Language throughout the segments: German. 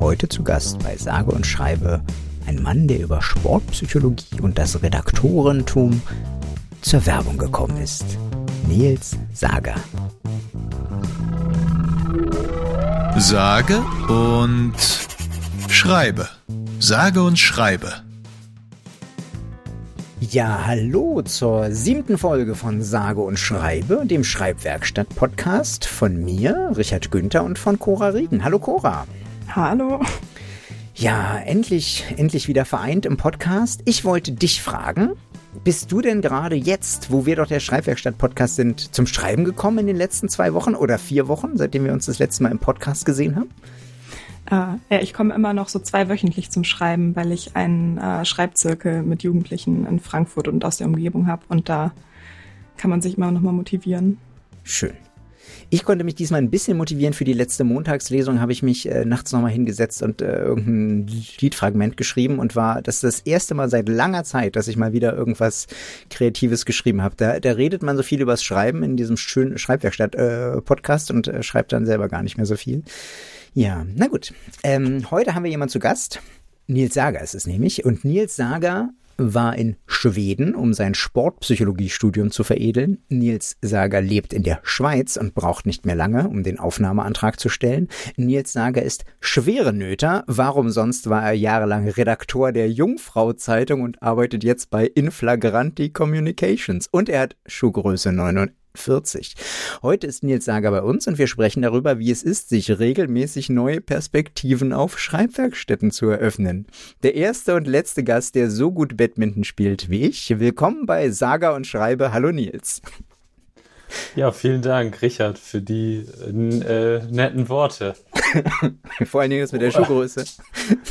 Heute zu Gast bei Sage und Schreibe ein Mann, der über Sportpsychologie und das Redaktorentum zur Werbung gekommen ist. Nils Sager. Sage und Schreibe. Sage und Schreibe. Ja, hallo zur siebten Folge von Sage und Schreibe, dem Schreibwerkstatt-Podcast von mir, Richard Günther und von Cora Riegen. Hallo Cora. Hallo. Ja, endlich, endlich wieder vereint im Podcast. Ich wollte dich fragen, bist du denn gerade jetzt, wo wir doch der Schreibwerkstatt-Podcast sind, zum Schreiben gekommen in den letzten zwei Wochen oder vier Wochen, seitdem wir uns das letzte Mal im Podcast gesehen haben? Äh, ja, ich komme immer noch so zweiwöchentlich zum Schreiben, weil ich einen äh, Schreibzirkel mit Jugendlichen in Frankfurt und aus der Umgebung habe und da kann man sich immer noch mal motivieren. Schön. Ich konnte mich diesmal ein bisschen motivieren für die letzte Montagslesung, habe ich mich äh, nachts nochmal hingesetzt und äh, irgendein Liedfragment geschrieben und war, das ist das erste Mal seit langer Zeit, dass ich mal wieder irgendwas Kreatives geschrieben habe. Da, da redet man so viel übers Schreiben in diesem schönen Schreibwerkstatt-Podcast äh, und äh, schreibt dann selber gar nicht mehr so viel. Ja, na gut. Ähm, heute haben wir jemanden zu Gast. Nils Sager ist es nämlich. Und Nils Sager war in Schweden, um sein Sportpsychologiestudium zu veredeln. Nils Sager lebt in der Schweiz und braucht nicht mehr lange, um den Aufnahmeantrag zu stellen. Nils Sager ist schwere Nöter. Warum sonst war er jahrelang Redaktor der Jungfrau-Zeitung und arbeitet jetzt bei Inflagranti Communications. Und er hat Schuhgröße 99. 40. Heute ist Nils Sager bei uns und wir sprechen darüber, wie es ist, sich regelmäßig neue Perspektiven auf Schreibwerkstätten zu eröffnen. Der erste und letzte Gast, der so gut Badminton spielt wie ich. Willkommen bei Saga und Schreibe. Hallo Nils. Ja, vielen Dank, Richard, für die äh, netten Worte. Vor allen Dingen das mit der Schuhgröße.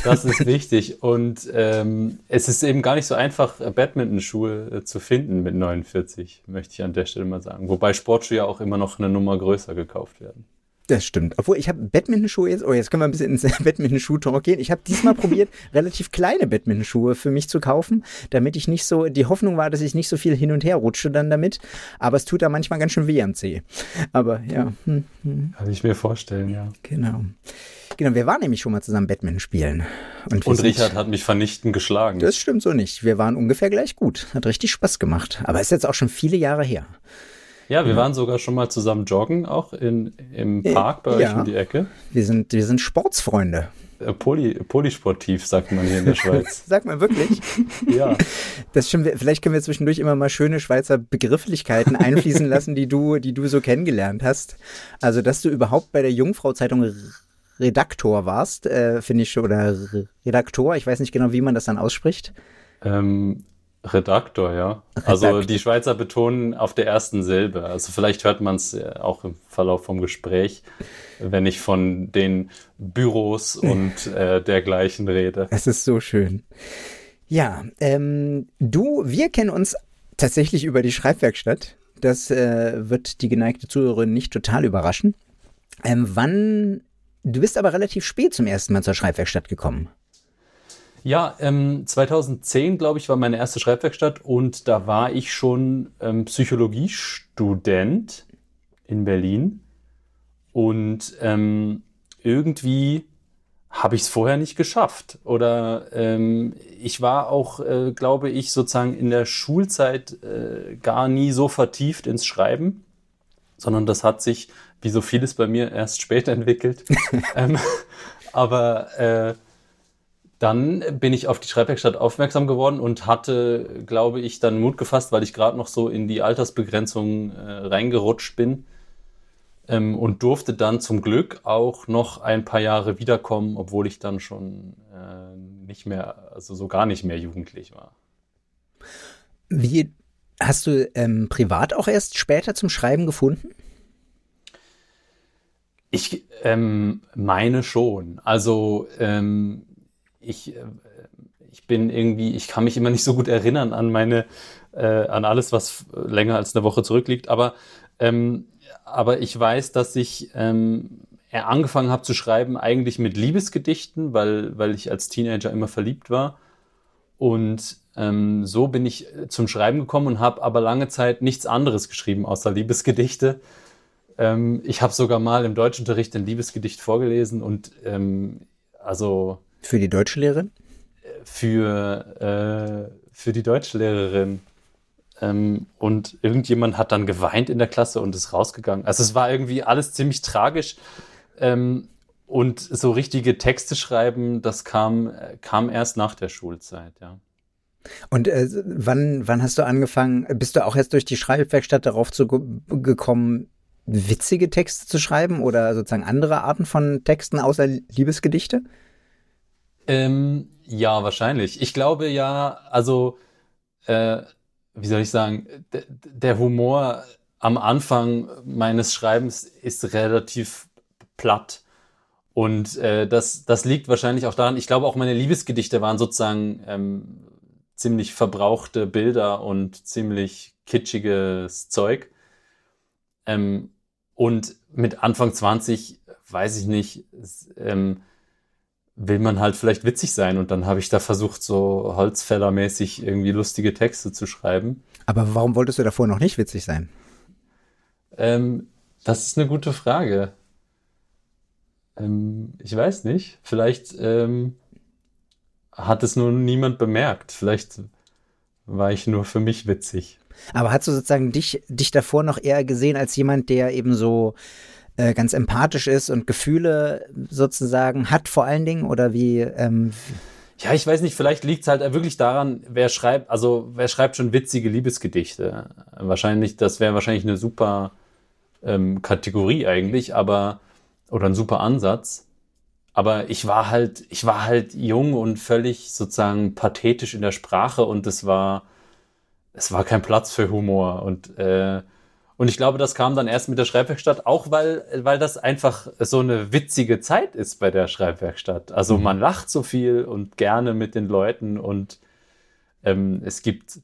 Das ist wichtig. Und ähm, es ist eben gar nicht so einfach, Badminton-Schuhe äh, zu finden mit 49, möchte ich an der Stelle mal sagen. Wobei Sportschuhe ja auch immer noch eine Nummer größer gekauft werden. Das stimmt. Obwohl, ich habe Badminton-Schuhe jetzt, oh, jetzt können wir ein bisschen ins Badminton-Schuh-Talk gehen. Ich habe diesmal probiert, relativ kleine Badminton-Schuhe für mich zu kaufen, damit ich nicht so, die Hoffnung war, dass ich nicht so viel hin und her rutsche dann damit. Aber es tut da manchmal ganz schön weh am Zeh. Aber ja. Hm, hm. Kann ich mir vorstellen, ja. Genau. Genau, wir waren nämlich schon mal zusammen Badminton spielen. Und, und Richard hat mich vernichtend geschlagen. Das stimmt so nicht. Wir waren ungefähr gleich gut. Hat richtig Spaß gemacht. Aber ist jetzt auch schon viele Jahre her. Ja, wir waren sogar schon mal zusammen joggen, auch in, im Park bei ja. euch um die Ecke. Wir sind, wir sind Sportsfreunde. Äh, poly, polysportiv, sagt man hier in der Schweiz. sagt man wirklich? ja. Das stimmt, vielleicht können wir zwischendurch immer mal schöne Schweizer Begrifflichkeiten einfließen lassen, die du, die du so kennengelernt hast. Also, dass du überhaupt bei der Jungfrau-Zeitung Redaktor warst, äh, finde ich schon, oder Redaktor, ich weiß nicht genau, wie man das dann ausspricht. Ähm, Redaktor, ja. Also Redaktor. die Schweizer betonen auf der ersten Silbe. Also vielleicht hört man es auch im Verlauf vom Gespräch, wenn ich von den Büros und äh, dergleichen rede. Es ist so schön. Ja, ähm, du, wir kennen uns tatsächlich über die Schreibwerkstatt. Das äh, wird die geneigte Zuhörerin nicht total überraschen. Ähm, wann, du bist aber relativ spät zum ersten Mal zur Schreibwerkstatt gekommen. Ja, ähm, 2010, glaube ich, war meine erste Schreibwerkstatt und da war ich schon ähm, Psychologiestudent in Berlin und ähm, irgendwie habe ich es vorher nicht geschafft oder ähm, ich war auch, äh, glaube ich, sozusagen in der Schulzeit äh, gar nie so vertieft ins Schreiben, sondern das hat sich, wie so vieles bei mir, erst später entwickelt. ähm, aber äh, dann bin ich auf die Schreibwerkstatt aufmerksam geworden und hatte, glaube ich, dann Mut gefasst, weil ich gerade noch so in die Altersbegrenzung äh, reingerutscht bin ähm, und durfte dann zum Glück auch noch ein paar Jahre wiederkommen, obwohl ich dann schon äh, nicht mehr, also so gar nicht mehr jugendlich war. Wie hast du ähm, privat auch erst später zum Schreiben gefunden? Ich ähm, meine schon. Also ähm, ich, äh, ich bin irgendwie, ich kann mich immer nicht so gut erinnern an meine, äh, an alles, was länger als eine Woche zurückliegt, aber, ähm, aber ich weiß, dass ich ähm, angefangen habe zu schreiben eigentlich mit Liebesgedichten, weil, weil ich als Teenager immer verliebt war. Und ähm, so bin ich zum Schreiben gekommen und habe aber lange Zeit nichts anderes geschrieben außer Liebesgedichte. Ähm, ich habe sogar mal im Deutschunterricht ein Liebesgedicht vorgelesen und ähm, Also. Für die Deutschlehrerin? Für, äh, für die Deutschlehrerin. Ähm, und irgendjemand hat dann geweint in der Klasse und ist rausgegangen. Also es war irgendwie alles ziemlich tragisch. Ähm, und so richtige Texte schreiben, das kam, kam erst nach der Schulzeit, ja. Und äh, wann, wann hast du angefangen, bist du auch jetzt durch die Schreibwerkstatt darauf zu, gekommen, witzige Texte zu schreiben oder sozusagen andere Arten von Texten außer Liebesgedichte? Ähm, ja, wahrscheinlich. Ich glaube ja, also, äh, wie soll ich sagen, der Humor am Anfang meines Schreibens ist relativ platt. Und äh, das, das liegt wahrscheinlich auch daran, ich glaube auch meine Liebesgedichte waren sozusagen ähm, ziemlich verbrauchte Bilder und ziemlich kitschiges Zeug. Ähm, und mit Anfang 20, weiß ich nicht, ähm, will man halt vielleicht witzig sein. Und dann habe ich da versucht, so Holzfällermäßig irgendwie lustige Texte zu schreiben. Aber warum wolltest du davor noch nicht witzig sein? Ähm, das ist eine gute Frage. Ähm, ich weiß nicht. Vielleicht ähm, hat es nur niemand bemerkt. Vielleicht war ich nur für mich witzig. Aber hast du sozusagen dich, dich davor noch eher gesehen als jemand, der eben so äh, ganz empathisch ist und Gefühle sozusagen hat vor allen Dingen? Oder wie? Ähm, ja, ich weiß nicht, vielleicht liegt es halt wirklich daran, wer schreibt, also wer schreibt schon witzige Liebesgedichte. Wahrscheinlich, das wäre wahrscheinlich eine super ähm, Kategorie eigentlich, aber oder ein super Ansatz. Aber ich war halt, ich war halt jung und völlig sozusagen pathetisch in der Sprache und es war, es war kein Platz für Humor und äh, und ich glaube, das kam dann erst mit der Schreibwerkstatt, auch weil, weil das einfach so eine witzige Zeit ist bei der Schreibwerkstatt. Also mhm. man lacht so viel und gerne mit den Leuten und ähm, es gibt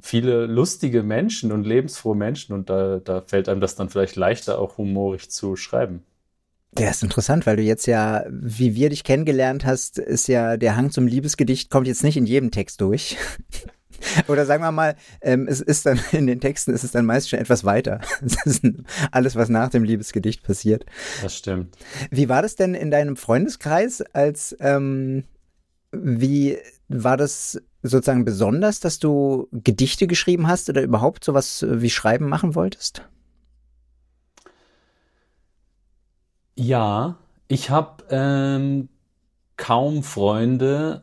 viele lustige Menschen und lebensfrohe Menschen und da, da fällt einem das dann vielleicht leichter, auch humorig zu schreiben. Der ist interessant, weil du jetzt ja, wie wir dich kennengelernt hast, ist ja der Hang zum Liebesgedicht kommt jetzt nicht in jedem Text durch. Oder sagen wir mal, ähm, es ist dann in den Texten ist es dann meist schon etwas weiter. Das ist alles, was nach dem Liebesgedicht passiert. Das stimmt. Wie war das denn in deinem Freundeskreis als ähm, wie war das sozusagen besonders, dass du Gedichte geschrieben hast oder überhaupt sowas wie Schreiben machen wolltest? Ja, ich habe ähm, kaum Freunde,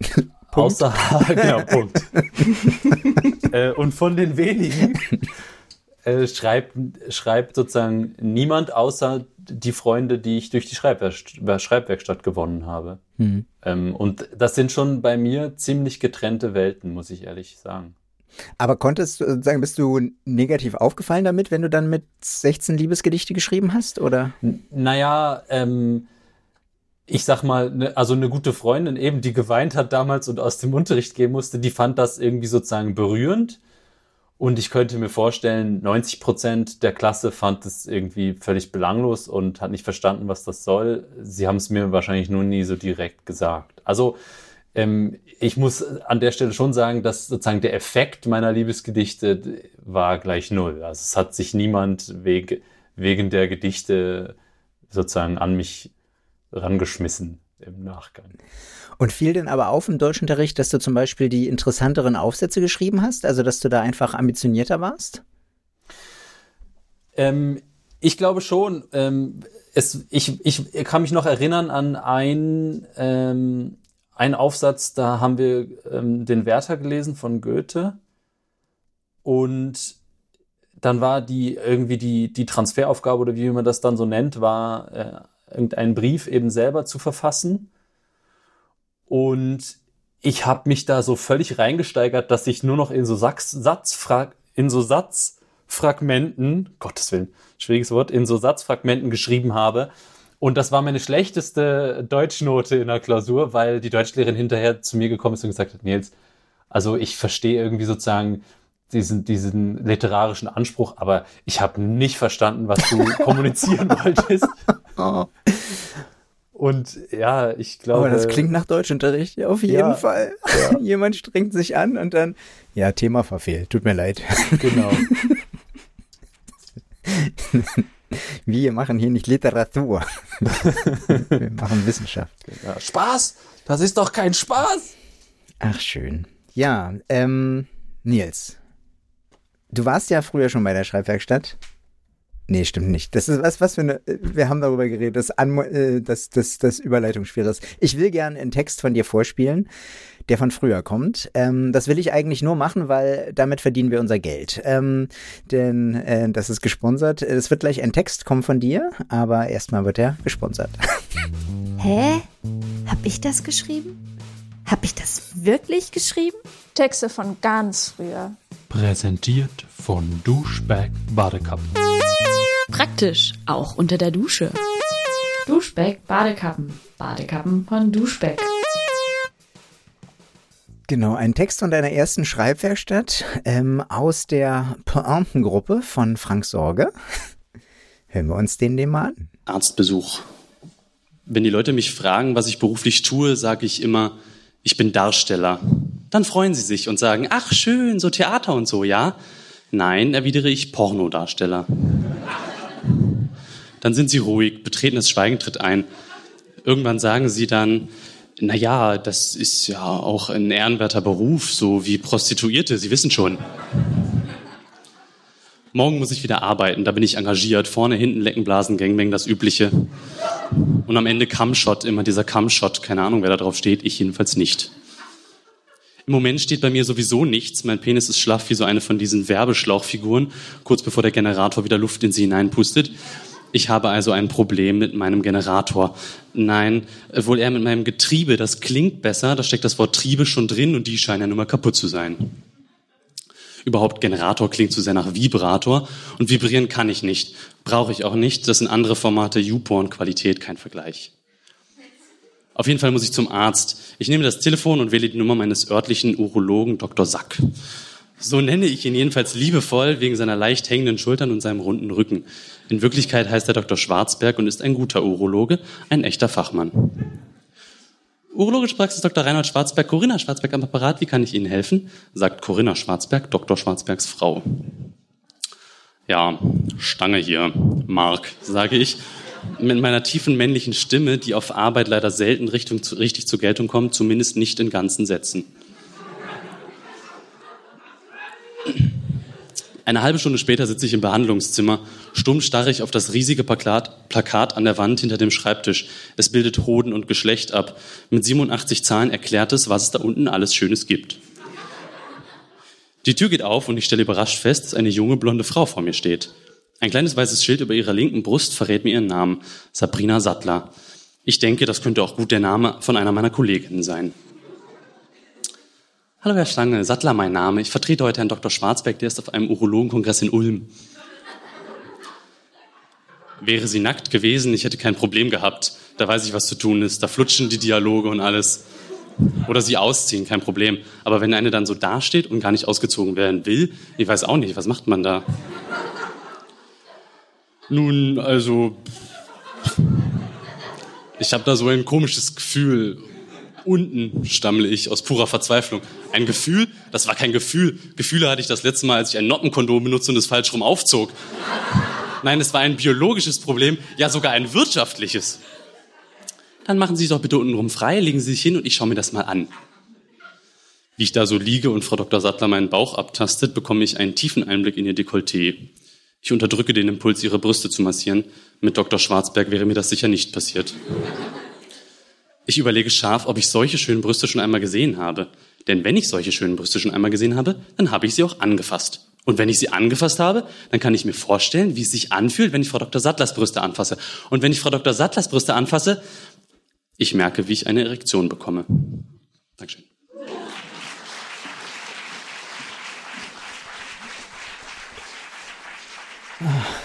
außer genau, Punkt. äh, und von den wenigen äh, schreibt, schreibt sozusagen niemand außer die Freunde, die ich durch die Schreibwerk Schreibwerkstatt gewonnen habe. Mhm. Ähm, und das sind schon bei mir ziemlich getrennte Welten, muss ich ehrlich sagen. Aber konntest du sagen, bist du negativ aufgefallen damit, wenn du dann mit 16 Liebesgedichte geschrieben hast, oder? N naja, ähm, ich sag mal, ne, also eine gute Freundin eben, die geweint hat damals und aus dem Unterricht gehen musste, die fand das irgendwie sozusagen berührend. Und ich könnte mir vorstellen, 90 Prozent der Klasse fand es irgendwie völlig belanglos und hat nicht verstanden, was das soll. Sie haben es mir wahrscheinlich nur nie so direkt gesagt. Also ähm, ich muss an der Stelle schon sagen, dass sozusagen der Effekt meiner Liebesgedichte war gleich null. Also es hat sich niemand wege, wegen der Gedichte sozusagen an mich rangeschmissen im Nachgang. Und fiel denn aber auf im Deutschunterricht, dass du zum Beispiel die interessanteren Aufsätze geschrieben hast? Also, dass du da einfach ambitionierter warst? Ähm, ich glaube schon. Ähm, es, ich, ich kann mich noch erinnern an ein ähm, ein Aufsatz, da haben wir ähm, den Werther gelesen von Goethe und dann war die irgendwie die, die Transferaufgabe oder wie man das dann so nennt, war äh, irgendeinen Brief eben selber zu verfassen. Und ich habe mich da so völlig reingesteigert, dass ich nur noch in so Sachs, Satzfra in so Satzfragmenten, Gottes Willen, schwieriges Wort, in so Satzfragmenten geschrieben habe, und das war meine schlechteste Deutschnote in der Klausur, weil die Deutschlehrerin hinterher zu mir gekommen ist und gesagt hat, Nils, also ich verstehe irgendwie sozusagen diesen, diesen literarischen Anspruch, aber ich habe nicht verstanden, was du kommunizieren wolltest. Oh. Und ja, ich glaube. Aber das klingt nach Deutschunterricht, ja, auf jeden ja, Fall. Ja. Jemand strengt sich an und dann, ja, Thema verfehlt, tut mir leid. Genau. Wir machen hier nicht Literatur. Wir machen Wissenschaft. Ja, Spaß? Das ist doch kein Spaß. Ach, schön. Ja, ähm, Nils. Du warst ja früher schon bei der Schreibwerkstatt. Nee, stimmt nicht. Das ist was, was für eine. Wir haben darüber geredet, dass, An äh, dass, dass, dass Überleitung schwierig ist. Ich will gerne einen Text von dir vorspielen, der von früher kommt. Ähm, das will ich eigentlich nur machen, weil damit verdienen wir unser Geld. Ähm, denn äh, das ist gesponsert. Es wird gleich ein Text kommen von dir, aber erstmal wird er gesponsert. Hä? Hab ich das geschrieben? Hab ich das wirklich geschrieben? Texte von ganz früher. Präsentiert von Duschback Badekappen. Praktisch, auch unter der Dusche. Duschbeck Badekappen. Badekappen von Duschbeck. Genau, ein Text von deiner ersten Schreibwerkstatt ähm, aus der Pointengruppe von Frank Sorge. Hören wir uns den, den mal an. Arztbesuch. Wenn die Leute mich fragen, was ich beruflich tue, sage ich immer, ich bin Darsteller. Dann freuen sie sich und sagen, ach schön, so Theater und so, ja? Nein, erwidere ich Pornodarsteller. Dann sind sie ruhig, betretenes Schweigen tritt ein. Irgendwann sagen sie dann, na ja, das ist ja auch ein ehrenwerter Beruf, so wie Prostituierte, Sie wissen schon. Morgen muss ich wieder arbeiten, da bin ich engagiert. Vorne, hinten, Lecken, Blasen, Gangbang, das Übliche. Und am Ende Cumshot, immer dieser Cumshot, keine Ahnung, wer da drauf steht, ich jedenfalls nicht. Im Moment steht bei mir sowieso nichts. Mein Penis ist schlaff wie so eine von diesen Werbeschlauchfiguren, kurz bevor der Generator wieder Luft in sie hineinpustet. Ich habe also ein Problem mit meinem Generator. Nein, wohl eher mit meinem Getriebe. Das klingt besser, da steckt das Wort Triebe schon drin und die scheinen ja nun mal kaputt zu sein. Überhaupt Generator klingt zu sehr nach Vibrator und vibrieren kann ich nicht. Brauche ich auch nicht. Das sind andere Formate, YouPorn-Qualität, kein Vergleich. Auf jeden Fall muss ich zum Arzt. Ich nehme das Telefon und wähle die Nummer meines örtlichen Urologen Dr. Sack. So nenne ich ihn jedenfalls liebevoll wegen seiner leicht hängenden Schultern und seinem runden Rücken. In Wirklichkeit heißt er Dr. Schwarzberg und ist ein guter Urologe, ein echter Fachmann. Urologische Praxis Dr. Reinhold Schwarzberg, Corinna Schwarzberg am Apparat, wie kann ich Ihnen helfen? sagt Corinna Schwarzberg, Dr. Schwarzbergs Frau. Ja, Stange hier, Mark, sage ich, mit meiner tiefen männlichen Stimme, die auf Arbeit leider selten richtig zur Geltung kommt, zumindest nicht in ganzen Sätzen. Eine halbe Stunde später sitze ich im Behandlungszimmer. Stumm starre ich auf das riesige Plakat, Plakat an der Wand hinter dem Schreibtisch. Es bildet Hoden und Geschlecht ab. Mit 87 Zahlen erklärt es, was es da unten alles Schönes gibt. Die Tür geht auf und ich stelle überrascht fest, dass eine junge blonde Frau vor mir steht. Ein kleines weißes Schild über ihrer linken Brust verrät mir ihren Namen. Sabrina Sattler. Ich denke, das könnte auch gut der Name von einer meiner Kolleginnen sein. Hallo Herr Stange, Sattler mein Name. Ich vertrete heute Herrn Dr. Schwarzberg, der ist auf einem Urologenkongress in Ulm. Wäre sie nackt gewesen, ich hätte kein Problem gehabt. Da weiß ich, was zu tun ist. Da flutschen die Dialoge und alles. Oder sie ausziehen, kein Problem. Aber wenn eine dann so dasteht und gar nicht ausgezogen werden will, ich weiß auch nicht, was macht man da? Nun, also, ich habe da so ein komisches Gefühl unten stammle ich aus purer Verzweiflung. Ein Gefühl? Das war kein Gefühl. Gefühle hatte ich das letzte Mal, als ich ein Noppenkondom benutzte und es falsch rum aufzog. Nein, es war ein biologisches Problem, ja sogar ein wirtschaftliches. Dann machen Sie sich doch bitte untenrum frei, legen Sie sich hin und ich schaue mir das mal an. Wie ich da so liege und Frau Dr. Sattler meinen Bauch abtastet, bekomme ich einen tiefen Einblick in ihr Dekolleté. Ich unterdrücke den Impuls, ihre Brüste zu massieren. Mit Dr. Schwarzberg wäre mir das sicher nicht passiert. Ich überlege scharf, ob ich solche schönen Brüste schon einmal gesehen habe. Denn wenn ich solche schönen Brüste schon einmal gesehen habe, dann habe ich sie auch angefasst. Und wenn ich sie angefasst habe, dann kann ich mir vorstellen, wie es sich anfühlt, wenn ich Frau Dr. Sattlers Brüste anfasse. Und wenn ich Frau Dr. Sattlers Brüste anfasse, ich merke, wie ich eine Erektion bekomme. Dankeschön.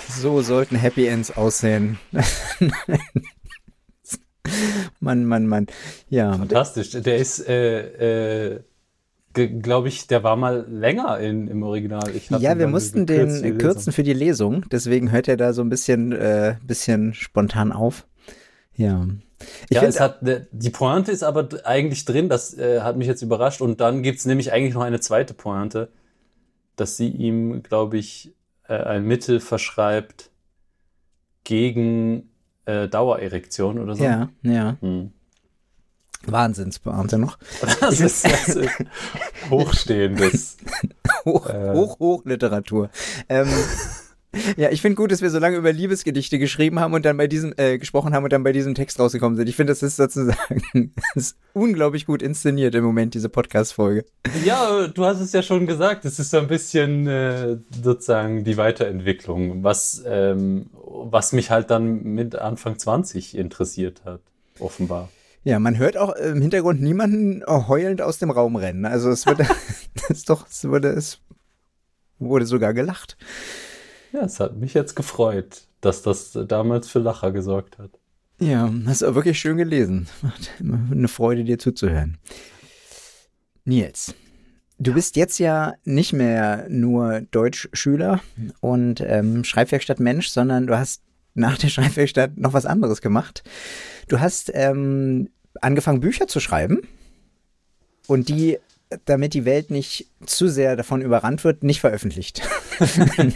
So sollten Happy Ends aussehen. Mann, Mann, Mann. Ja. Fantastisch. Der ist, äh, äh, glaube ich, der war mal länger in, im Original. ja, wir mussten den kürzen für die Lesung. Deswegen hört er da so ein bisschen, äh, bisschen spontan auf. Ja. Ich ja, es hat, die Pointe ist aber eigentlich drin, das äh, hat mich jetzt überrascht. Und dann gibt's nämlich eigentlich noch eine zweite Pointe, dass sie ihm, glaube ich, äh, ein Mittel verschreibt gegen äh, Dauererektion oder so. Ja, ja. Hm. Wahnsinnsbeamte noch. Das ist jetzt hochstehendes. Hoch, Äh. hoch, Hochliteratur. Ähm, ja, ich finde gut, dass wir so lange über Liebesgedichte geschrieben haben und dann bei diesem, äh, gesprochen haben und dann bei diesem Text rausgekommen sind. Ich finde, das ist sozusagen, das ist unglaublich gut inszeniert im Moment, diese Podcast-Folge. Ja, du hast es ja schon gesagt, es ist so ein bisschen äh, sozusagen die Weiterentwicklung, was, ähm, was mich halt dann mit Anfang 20 interessiert hat, offenbar. Ja, man hört auch im Hintergrund niemanden heulend aus dem Raum rennen. Also es wird, das ist doch, es wurde, es wurde sogar gelacht. Ja, es hat mich jetzt gefreut, dass das damals für Lacher gesorgt hat. Ja, hast du wirklich schön gelesen. Macht immer eine Freude, dir zuzuhören. Nils, du bist jetzt ja nicht mehr nur Deutschschüler und ähm, Schreibwerkstatt Mensch, sondern du hast nach der Schreibwerkstatt noch was anderes gemacht. Du hast ähm, angefangen, Bücher zu schreiben und die, damit die Welt nicht zu sehr davon überrannt wird, nicht veröffentlicht.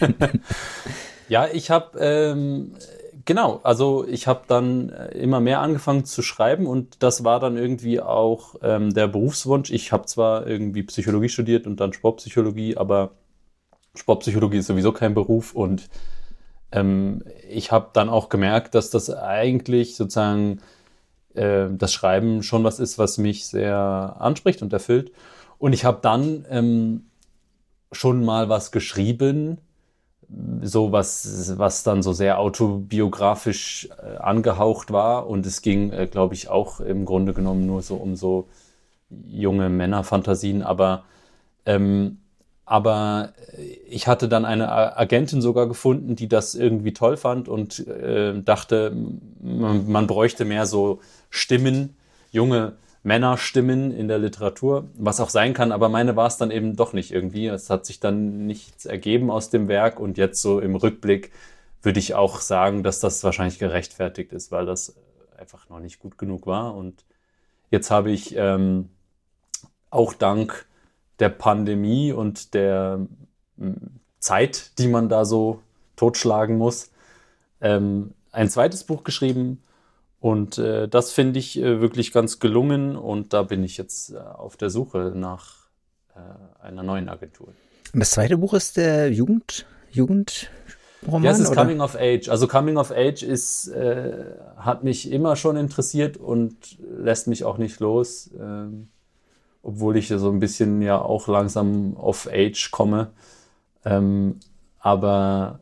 Ja, ich habe ähm, genau, also ich habe dann äh, immer mehr angefangen zu schreiben und das war dann irgendwie auch ähm, der Berufswunsch. Ich habe zwar irgendwie Psychologie studiert und dann Sportpsychologie, aber Sportpsychologie ist sowieso kein Beruf und ähm, ich habe dann auch gemerkt, dass das eigentlich sozusagen äh, das Schreiben schon was ist, was mich sehr anspricht und erfüllt. Und ich habe dann ähm, schon mal was geschrieben, so was, was dann so sehr autobiografisch äh, angehaucht war. Und es ging, äh, glaube ich, auch im Grunde genommen nur so um so junge Männerfantasien. Aber, ähm, aber ich hatte dann eine Agentin sogar gefunden, die das irgendwie toll fand und äh, dachte, man, man bräuchte mehr so Stimmen, junge Männerstimmen in der Literatur, was auch sein kann, aber meine war es dann eben doch nicht irgendwie. Es hat sich dann nichts ergeben aus dem Werk und jetzt so im Rückblick würde ich auch sagen, dass das wahrscheinlich gerechtfertigt ist, weil das einfach noch nicht gut genug war. Und jetzt habe ich ähm, auch dank der Pandemie und der m, Zeit, die man da so totschlagen muss, ähm, ein zweites Buch geschrieben. Und äh, das finde ich äh, wirklich ganz gelungen und da bin ich jetzt äh, auf der Suche nach äh, einer neuen Agentur. Und das zweite Buch ist der Jugend, Jugendroman? ja, es ist oder? Coming of Age. Also Coming of Age ist, äh, hat mich immer schon interessiert und lässt mich auch nicht los, ähm, obwohl ich so ein bisschen ja auch langsam of Age komme. Ähm, aber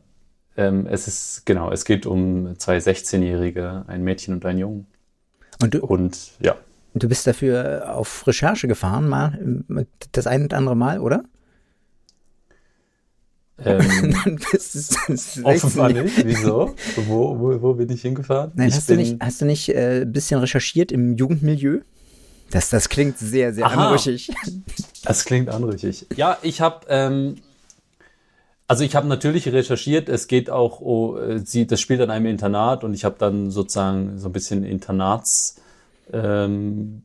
ähm, es ist, genau, es geht um zwei 16-Jährige, ein Mädchen und ein Jungen. Und du, Und ja, du bist dafür auf Recherche gefahren, mal das ein und andere Mal, oder? ähm, Dann bist du- offenbar 16. nicht. Wieso? Wo, wo, wo bin ich hingefahren? Nein, ich hast du nicht, hast du nicht äh, ein bisschen recherchiert im Jugendmilieu? Das, das klingt sehr, sehr Aha. anrüchig. Das klingt anrüchig. Ja, ich habe, ähm, also ich habe natürlich recherchiert. Es geht auch, oh, äh, sie, das spielt an einem Internat und ich habe dann sozusagen so ein bisschen Internats ähm,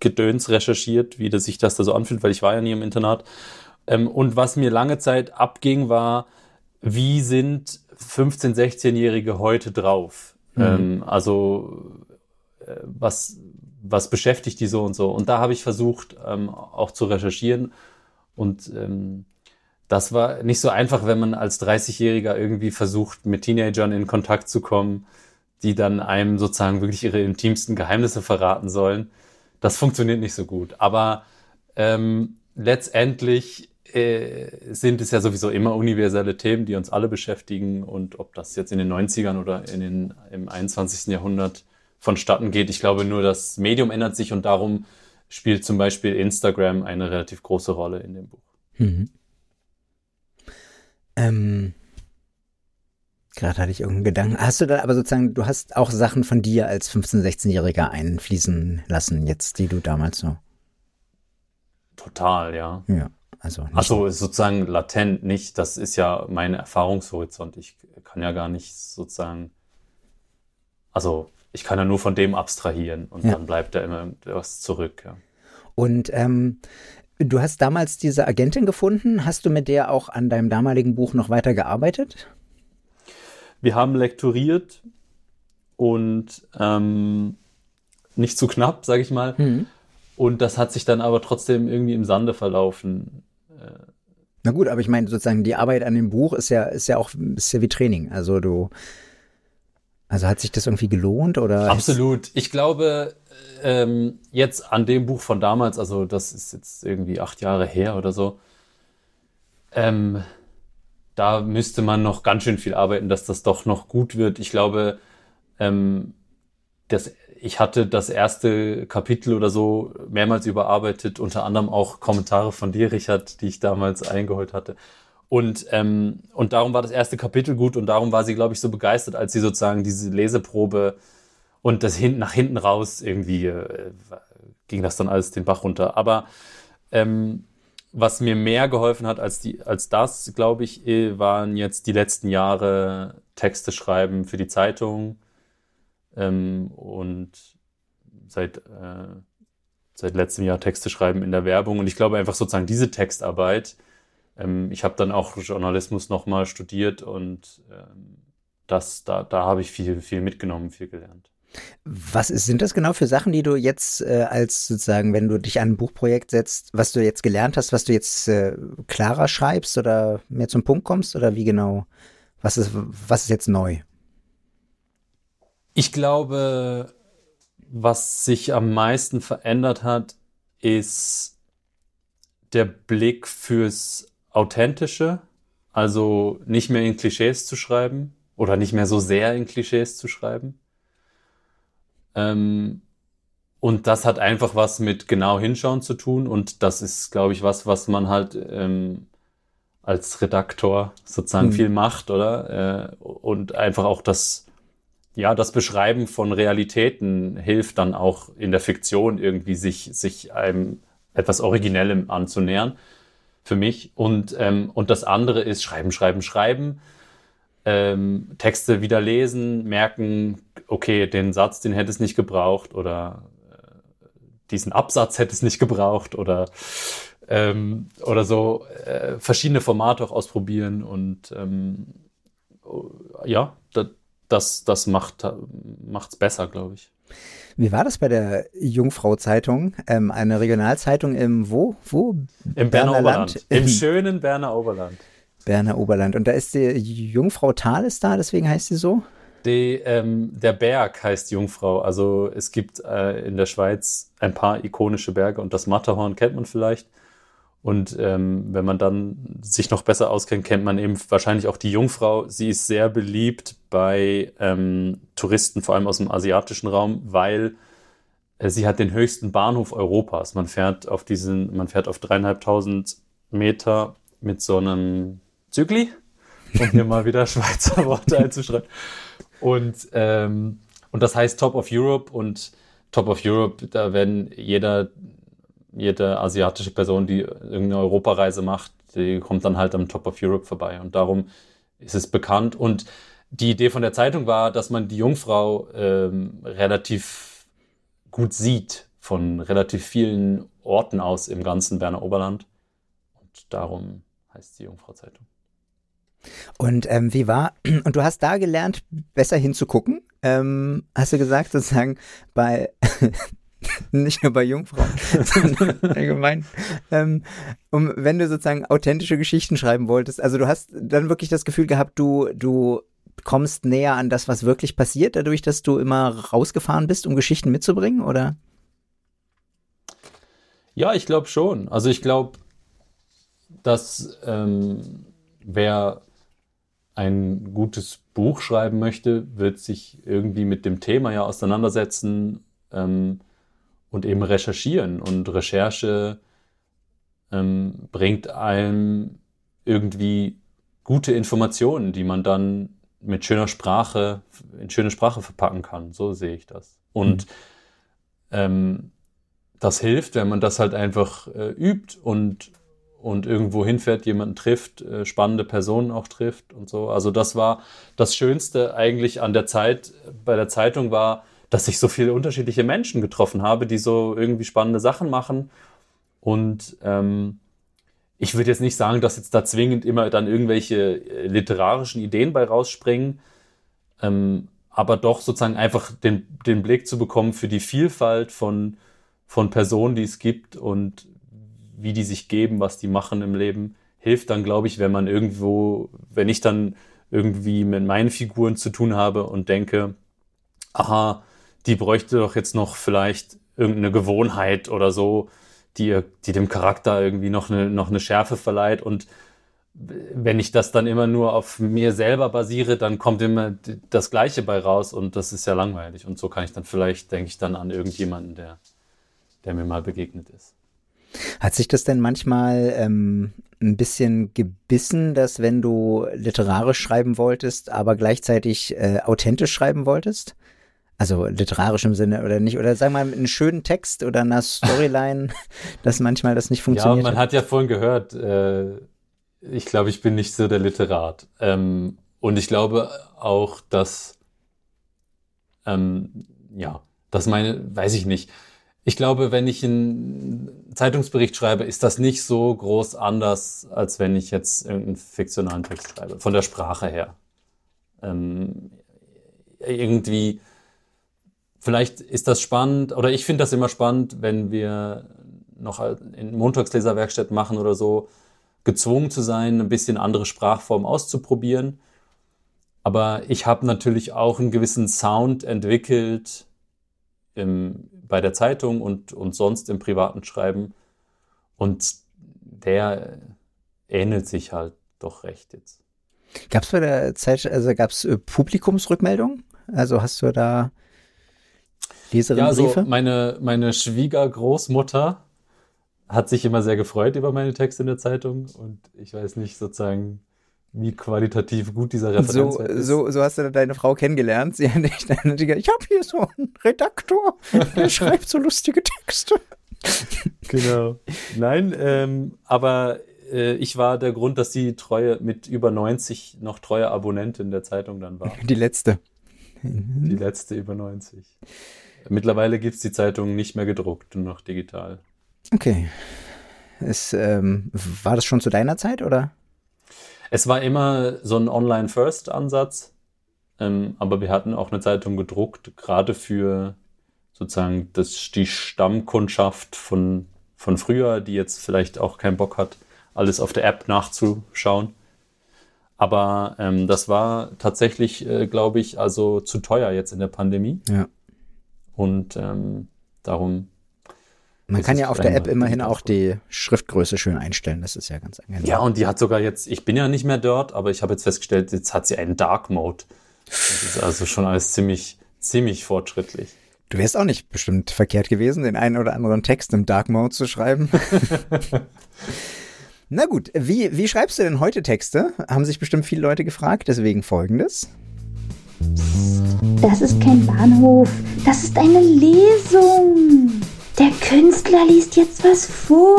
Gedöns recherchiert, wie das sich das da so anfühlt, weil ich war ja nie im Internat. Ähm, und was mir lange Zeit abging, war, wie sind 15-, 16-Jährige heute drauf? Ähm, also äh, was, was beschäftigt die so und so? Und da habe ich versucht, ähm, auch zu recherchieren. Und ähm, das war nicht so einfach, wenn man als 30-Jähriger irgendwie versucht, mit Teenagern in Kontakt zu kommen, die dann einem sozusagen wirklich ihre intimsten Geheimnisse verraten sollen. Das funktioniert nicht so gut. Aber ähm, letztendlich äh, sind es ja sowieso immer universelle Themen, die uns alle beschäftigen. Und ob das jetzt in den 90ern oder in den, im 21. Jahrhundert vonstatten geht, ich glaube nur, das Medium ändert sich und darum spielt zum Beispiel Instagram eine relativ große Rolle in dem Buch. Mhm. Ähm, Gerade hatte ich irgendeinen Gedanken. Hast du da aber sozusagen, du hast auch Sachen von dir als 15-, 16-Jähriger einfließen lassen, jetzt, die du damals so. Total, ja. Ja, also. Achso, ist sozusagen latent nicht. Das ist ja mein Erfahrungshorizont. Ich kann ja gar nicht sozusagen. Also, ich kann ja nur von dem abstrahieren und Ja. dann bleibt da immer irgendwas zurück. Ja. Und ähm, du hast damals diese Agentin gefunden. Hast du mit der auch an deinem damaligen Buch noch weiter gearbeitet? wir haben lektoriert und ähm, nicht zu knapp, sage ich mal. Mhm. Und das hat sich dann aber trotzdem irgendwie im Sande verlaufen. Na gut, aber ich meine sozusagen die Arbeit an dem Buch ist ja ist ja auch ist ja wie Training. Also du also hat sich das irgendwie gelohnt oder? Absolut. Ich glaube ähm, jetzt an dem Buch von damals, also das ist jetzt irgendwie acht Jahre her oder so. Ähm, da müsste man noch ganz schön viel arbeiten, dass das doch noch gut wird. Ich glaube, ähm, das, ich hatte das erste Kapitel oder so mehrmals überarbeitet, unter anderem auch Kommentare von dir, Richard, die ich damals eingeholt hatte. Und, ähm, und darum war das erste Kapitel gut und darum war sie, glaube ich, so begeistert, als sie sozusagen diese Leseprobe und das hinten nach hinten raus irgendwie äh, ging das dann alles den Bach runter. Aber ähm, was mir mehr geholfen hat als, die, als das, glaube ich, eh, waren jetzt die letzten Jahre Texte schreiben für die Zeitung ähm, und seit, äh, seit letztem Jahr Texte schreiben in der Werbung. Und ich glaube einfach sozusagen diese Textarbeit, ähm, ich habe dann auch Journalismus nochmal studiert und ähm, das, da, da habe ich viel, viel mitgenommen, viel gelernt. Was ist, sind das genau für Sachen, die du jetzt äh, als sozusagen, wenn du dich an ein Buchprojekt setzt, was du jetzt gelernt hast, was du jetzt äh, klarer schreibst oder mehr zum Punkt kommst oder wie genau? Was ist, was ist jetzt neu? Ich glaube, was sich am meisten verändert hat, ist der Blick fürs Authentische, also nicht mehr in Klischees zu schreiben oder nicht mehr so sehr in Klischees zu schreiben. Ähm, und das hat einfach was mit genau hinschauen zu tun. Und das ist, glaube ich, was, was man halt ähm, als Redaktor sozusagen mhm. viel macht, oder? Äh, und einfach auch das, ja, das Beschreiben von Realitäten hilft dann auch in der Fiktion irgendwie sich, sich einem etwas Originellem anzunähern für mich. Und, ähm, und das andere ist Schreiben, Schreiben, Schreiben ähm, Texte wieder lesen, merken, okay, den Satz, den hätte es nicht gebraucht oder äh, diesen Absatz hätte es nicht gebraucht oder ähm, oder so äh, verschiedene Formate auch ausprobieren und ähm, ja, das, das macht es besser, glaube ich. Wie war das bei der Jungfrau Zeitung? Ähm, eine Regionalzeitung im wo? Wo? Im Berner Oberland. Im schönen Berner Oberland. Berner Oberland. Und da ist die Jungfrau Thales da, deswegen heißt sie so? Die, ähm, der Berg heißt Jungfrau. Also es gibt äh, in der Schweiz ein paar ikonische Berge und das Matterhorn kennt man vielleicht. Und ähm, wenn man dann sich noch besser auskennt, kennt man eben wahrscheinlich auch die Jungfrau. Sie ist sehr beliebt bei ähm, Touristen, vor allem aus dem asiatischen Raum, weil äh, sie hat den höchsten Bahnhof Europas. Man fährt auf diesen, man fährt auf dreieinhalbtausend Meter mit so einem Zügli, um hier mal wieder Schweizer Worte einzuschreiben. Und, ähm, und das heißt Top of Europe und Top of Europe, da werden jeder, jede asiatische Person, die irgendeine Europareise macht, die kommt dann halt am Top of Europe vorbei. Und darum ist es bekannt. Und die Idee von der Zeitung war, dass man die Jungfrau ähm, relativ gut sieht von relativ vielen Orten aus im ganzen Berner Oberland. Und darum heißt die Jungfrau Zeitung. Und ähm, wie war, und du hast da gelernt, besser hinzugucken, ähm, hast du gesagt, sozusagen bei, nicht nur bei Jungfrauen, sondern allgemein, ähm, um, wenn du sozusagen authentische Geschichten schreiben wolltest, also du hast dann wirklich das Gefühl gehabt, du, du kommst näher an das, was wirklich passiert, dadurch, dass du immer rausgefahren bist, um Geschichten mitzubringen, oder? Ja, ich glaube schon. Also ich glaube, dass ähm, wer ein gutes Buch schreiben möchte, wird sich irgendwie mit dem Thema ja auseinandersetzen ähm, und eben recherchieren. Und Recherche ähm, bringt einem irgendwie gute Informationen, die man dann mit schöner Sprache, in schöne Sprache verpacken kann. So sehe ich das. Und mhm. ähm, das hilft, wenn man das halt einfach äh, übt und und irgendwo hinfährt, jemanden trifft, äh, spannende Personen auch trifft und so. Also das war das Schönste eigentlich an der Zeit bei der Zeitung war, dass ich so viele unterschiedliche Menschen getroffen habe, die so irgendwie spannende Sachen machen. Und ähm, ich würde jetzt nicht sagen, dass jetzt da zwingend immer dann irgendwelche äh, literarischen Ideen bei rausspringen. ähm, aber doch sozusagen einfach den, den Blick zu bekommen für die Vielfalt von, von Personen, die es gibt und wie die sich geben, was die machen im Leben, hilft dann, glaube ich, wenn man irgendwo, wenn ich dann irgendwie mit meinen Figuren zu tun habe und denke, aha, die bräuchte doch jetzt noch vielleicht irgendeine Gewohnheit oder so, die, die dem Charakter irgendwie noch eine, noch eine Schärfe verleiht. Und wenn ich das dann immer nur auf mir selber basiere, dann kommt immer das Gleiche bei raus und das ist ja langweilig. Und so kann ich dann vielleicht, denke ich dann an irgendjemanden, der, der mir mal begegnet ist. Hat sich das denn manchmal ähm, ein bisschen gebissen, dass wenn du literarisch schreiben wolltest, aber gleichzeitig äh, authentisch schreiben wolltest? Also literarisch im Sinne oder nicht? Oder sagen wir mal einen schönen Text oder einer Storyline, dass manchmal das nicht funktioniert. Ja, man hat ja vorhin gehört, äh, ich glaube, ich bin nicht so der Literat. Ähm, und ich glaube auch, dass, ähm, ja, dass meine, weiß ich nicht. Ich glaube, wenn ich einen Zeitungsbericht schreibe, ist das nicht so groß anders, als wenn ich jetzt irgendeinen fiktionalen Text schreibe, von der Sprache her. Ähm, irgendwie vielleicht ist das spannend, oder ich finde das immer spannend, wenn wir noch in Montagsleserwerkstätten machen oder so, gezwungen zu sein, ein bisschen andere Sprachform auszuprobieren. Aber ich habe natürlich auch einen gewissen Sound entwickelt im, bei der Zeitung und, und sonst im privaten Schreiben. Und der ähnelt sich halt doch recht jetzt. Gab es bei der Zeit, also gab es äh, Publikumsrückmeldungen? Also hast du da Leserinnenbriefe? Ja, also meine, meine Schwiegergroßmutter hat sich immer sehr gefreut über meine Texte in der Zeitung und ich weiß nicht sozusagen, wie qualitativ gut dieser Referenz so, ist. So, so hast du deine Frau kennengelernt. Sie hat nicht, ich habe hier so einen Redaktor, der schreibt so lustige Texte. Genau. Nein, ähm, aber äh, ich war der Grund, dass sie treue mit über 90 noch treue Abonnentin der Zeitung dann war. Die letzte. Die letzte über 90. Mittlerweile gibt's die Zeitung nicht mehr gedruckt, nur noch digital. Okay. Es, ähm, war das schon zu deiner Zeit, oder? Es war immer so ein Online-First-Ansatz, ähm, aber wir hatten auch eine Zeitung gedruckt, gerade für sozusagen das, die Stammkundschaft von, von früher, die jetzt vielleicht auch keinen Bock hat, alles auf der App nachzuschauen. Aber ähm, das war tatsächlich, äh, glaube ich, also zu teuer jetzt in der Pandemie. Ja. Und ähm, darum. Man kann ja auf der App immerhin auch die Schriftgröße schön einstellen. Das ist ja ganz angenehm. Ja, und die hat sogar jetzt, ich bin ja nicht mehr dort, aber ich habe jetzt festgestellt, jetzt hat sie einen Dark Mode. Das ist also schon alles ziemlich, ziemlich fortschrittlich. Du wärst auch nicht bestimmt verkehrt gewesen, den einen oder anderen Text im Dark Mode zu schreiben. Na gut, wie, wie schreibst du denn heute Texte? Haben sich bestimmt viele Leute gefragt, deswegen folgendes. Das ist kein Bahnhof, das ist eine Lesung. Der Künstler liest jetzt was vor.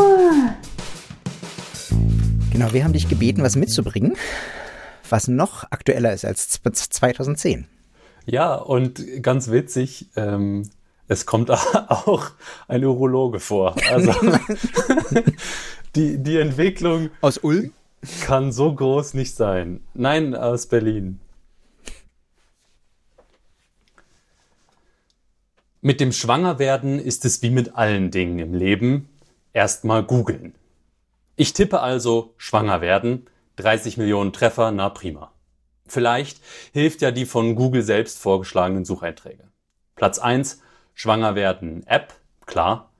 Genau, wir haben dich gebeten, was mitzubringen, was noch aktueller ist als 2010. Ja, und ganz witzig, ähm, es kommt auch ein Urologe vor. Also die, die Entwicklung aus Ulm kann so groß nicht sein. Nein, aus Berlin. Mit dem Schwangerwerden ist es wie mit allen Dingen im Leben. Erstmal googeln. Ich tippe also schwanger werden, 30 Millionen Treffer, na prima. Vielleicht hilft ja die von Google selbst vorgeschlagenen Sucheinträge. Platz 1, schwanger werden App, klar.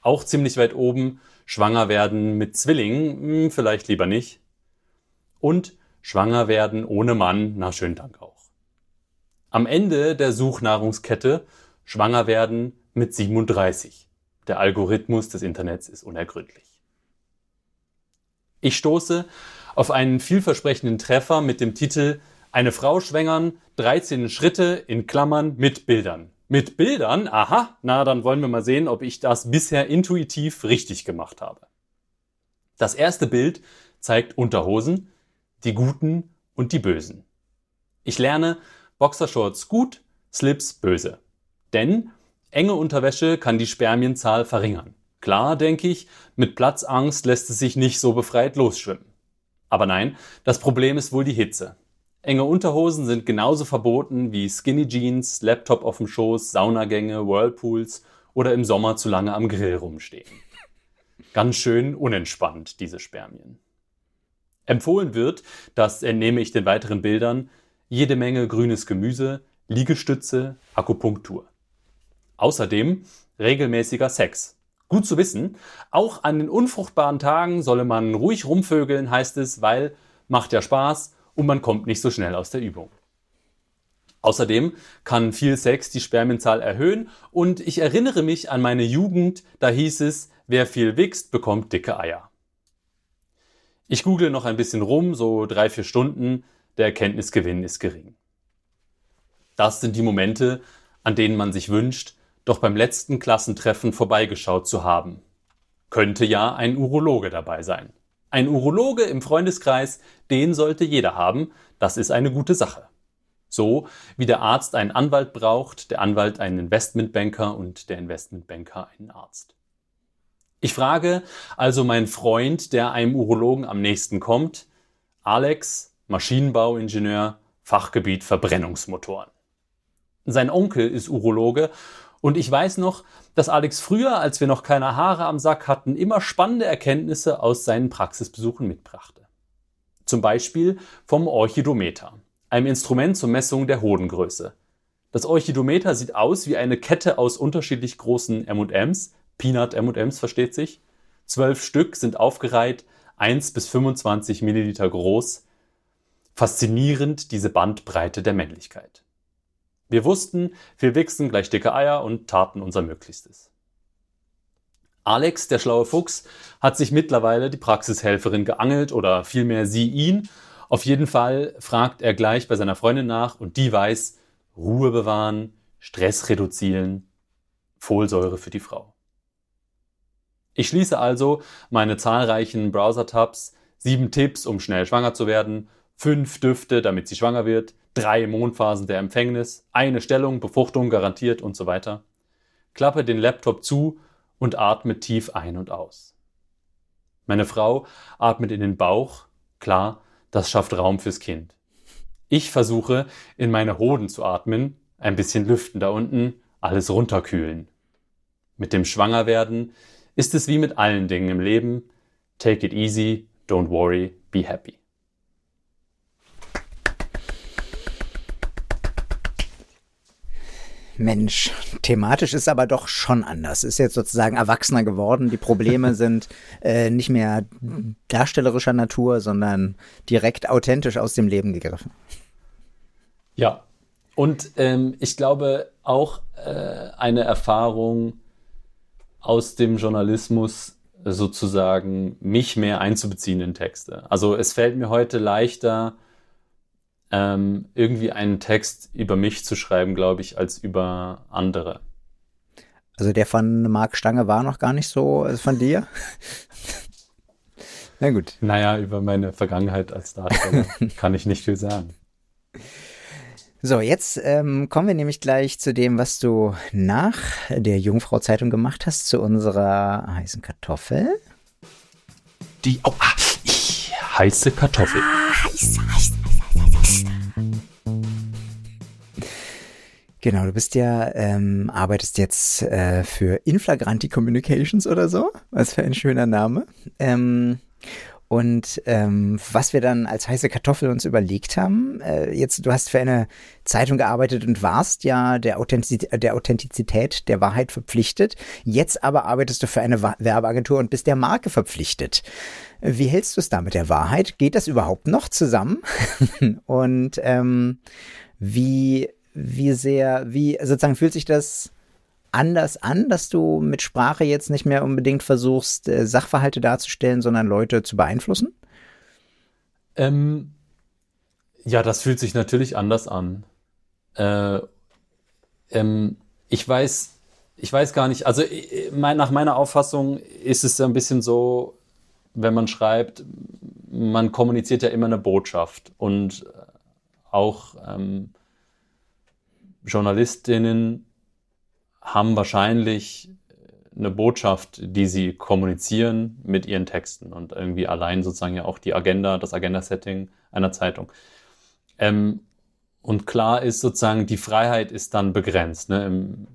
Auch ziemlich weit oben, schwanger werden mit Zwillingen, hm, vielleicht lieber nicht. Und schwanger werden ohne Mann, na schön Dank auch. Am Ende der Suchnahrungskette schwanger werden mit 37. Der Algorithmus des Internets ist unergründlich. Ich stoße auf einen vielversprechenden Treffer mit dem Titel Eine Frau schwängern, 13 Schritte in Klammern mit Bildern. Mit Bildern? Aha, na dann wollen wir mal sehen, ob ich das bisher intuitiv richtig gemacht habe. Das erste Bild zeigt Unterhosen, die guten und die bösen. Ich lerne Boxershorts gut, Slips böse. Denn enge Unterwäsche kann die Spermienzahl verringern. Klar, denke ich, mit Platzangst lässt es sich nicht so befreit losschwimmen. Aber nein, das Problem ist wohl die Hitze. Enge Unterhosen sind genauso verboten wie Skinny Jeans, Laptop auf dem Schoß, Saunagänge, Whirlpools oder im Sommer zu lange am Grill rumstehen. Ganz schön unentspannt, diese Spermien. Empfohlen wird, das entnehme ich den weiteren Bildern, jede Menge grünes Gemüse, Liegestütze, Akupunktur. Außerdem regelmäßiger Sex. Gut zu wissen, auch an den unfruchtbaren Tagen solle man ruhig rumvögeln, heißt es, weil macht ja Spaß und man kommt nicht so schnell aus der Übung. Außerdem kann viel Sex die Spermienzahl erhöhen und ich erinnere mich an meine Jugend, da hieß es, wer viel wächst, bekommt dicke Eier. Ich google noch ein bisschen rum, so drei, vier Stunden, der Erkenntnisgewinn ist gering. Das sind die Momente, an denen man sich wünscht, doch beim letzten Klassentreffen vorbeigeschaut zu haben. Könnte ja ein Urologe dabei sein. Ein Urologe im Freundeskreis, den sollte jeder haben, das ist eine gute Sache. So wie der Arzt einen Anwalt braucht, der Anwalt einen Investmentbanker und der Investmentbanker einen Arzt. Ich frage also meinen Freund, der einem Urologen am nächsten kommt, Alex, Maschinenbauingenieur, Fachgebiet Verbrennungsmotoren. Sein Onkel ist Urologe und ich weiß noch, dass Alex früher, als wir noch keine Haare am Sack hatten, immer spannende Erkenntnisse aus seinen Praxisbesuchen mitbrachte. Zum Beispiel vom Orchidometer, einem Instrument zur Messung der Hodengröße. Das Orchidometer sieht aus wie eine Kette aus unterschiedlich großen M&Ms, Peanut M&Ms versteht sich. Zwölf Stück sind aufgereiht, 1 bis 25 Milliliter groß. Faszinierend diese Bandbreite der Männlichkeit. Wir wussten, wir wichsen gleich dicke Eier und taten unser Möglichstes. Alex, der schlaue Fuchs, hat sich mittlerweile die Praxishelferin geangelt oder vielmehr sie ihn. Auf jeden Fall fragt er gleich bei seiner Freundin nach und die weiß, Ruhe bewahren, Stress reduzieren, Folsäure für die Frau. Ich schließe also meine zahlreichen Browser-Tabs, sieben Tipps, um schnell schwanger zu werden, fünf Düfte, damit sie schwanger wird, drei Mondphasen der Empfängnis, eine Stellung, Befruchtung garantiert und so weiter. Klappe den Laptop zu und atme tief ein und aus. Meine Frau atmet in den Bauch, klar, das schafft Raum fürs Kind. Ich versuche, in meine Hoden zu atmen, ein bisschen lüften da unten, alles runterkühlen. Mit dem Schwangerwerden ist es wie mit allen Dingen im Leben. Take it easy, don't worry, be happy. Mensch, thematisch ist aber doch schon anders. Ist jetzt sozusagen erwachsener geworden. Die Probleme sind äh, nicht mehr darstellerischer Natur, sondern direkt authentisch aus dem Leben gegriffen. Ja, und ähm, ich glaube auch äh, eine Erfahrung, aus dem Journalismus sozusagen mich mehr einzubeziehen in Texte. Also es fällt mir heute leichter, ähm, irgendwie einen Text über mich zu schreiben, glaube ich, als über andere. Also der von Marc Stange war noch gar nicht so also von dir? Na gut. Naja, über meine Vergangenheit als Darsteller kann ich nicht viel sagen. So, jetzt ähm, kommen wir nämlich gleich zu dem, was du nach der Jungfrau Zeitung gemacht hast, zu unserer heißen Kartoffel. Die oh, ah, ich, heiße Kartoffel. Ah, heiß, heiß, Genau, du bist ja, ähm, arbeitest jetzt äh, für Inflagranti Communications oder so. Was für ein schöner Name. Ähm, und ähm, was wir dann als heiße Kartoffel uns überlegt haben, äh, jetzt, du hast für eine Zeitung gearbeitet und warst ja der, Authentizität, der Authentizität der Wahrheit verpflichtet. Jetzt aber arbeitest du für eine Werbeagentur und bist der Marke verpflichtet. Wie hältst du es da mit der Wahrheit? Geht das überhaupt noch zusammen? und ähm, wie, wie sehr, wie sozusagen fühlt sich das anders an, dass du mit Sprache jetzt nicht mehr unbedingt versuchst, äh, Sachverhalte darzustellen, sondern Leute zu beeinflussen? Ähm, ja, das fühlt sich natürlich anders an. Äh, ähm, ich weiß, ich weiß gar nicht, also äh, nach meiner Auffassung ist es ein bisschen so, wenn man schreibt, man kommuniziert ja immer eine Botschaft und auch ähm, Journalistinnen haben wahrscheinlich eine Botschaft, die sie kommunizieren mit ihren Texten und irgendwie allein sozusagen ja auch die Agenda, das Agenda-Setting einer Zeitung. Ähm, und klar ist sozusagen, die Freiheit ist dann begrenzt. Ne? Im,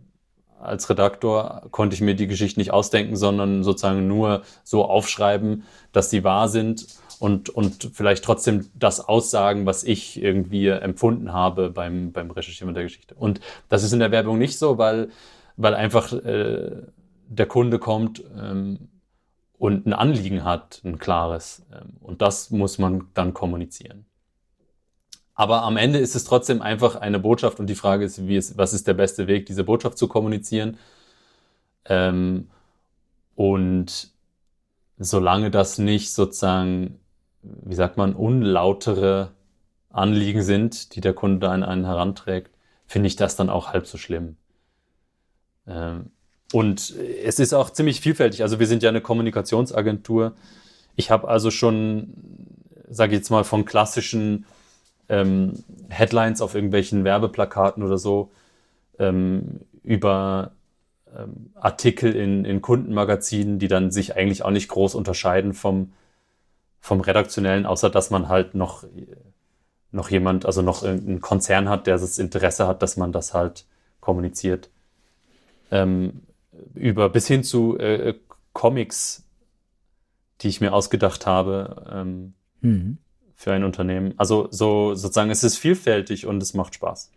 als Redaktor konnte ich mir die Geschichte nicht ausdenken, sondern sozusagen nur so aufschreiben, dass sie wahr sind und, und vielleicht trotzdem das aussagen, was ich irgendwie empfunden habe beim, beim Recherchieren der Geschichte. Und das ist in der Werbung nicht so, weil, weil einfach äh, der Kunde kommt ähm, und ein Anliegen hat, ein klares. Ähm, und das muss man dann kommunizieren. Aber am Ende ist es trotzdem einfach eine Botschaft und die Frage ist, wie ist, was ist der beste Weg, diese Botschaft zu kommunizieren? Ähm, und solange das nicht sozusagen wie sagt man, unlautere Anliegen sind, die der Kunde an einen heranträgt, finde ich das dann auch halb so schlimm. Ähm, und es ist auch ziemlich vielfältig. Also wir sind ja eine Kommunikationsagentur. Ich habe also schon, sage ich jetzt mal, von klassischen ähm, Headlines auf irgendwelchen Werbeplakaten oder so ähm, über ähm, Artikel in, in Kundenmagazinen, die dann sich eigentlich auch nicht groß unterscheiden vom, vom Redaktionellen, außer dass man halt noch, noch jemand, also noch einen Konzern hat, der das Interesse hat, dass man das halt kommuniziert. Ähm, über bis hin zu äh, Comics, die ich mir ausgedacht habe ähm, mhm. für ein Unternehmen. Also so sozusagen, es ist vielfältig und es macht Spaß.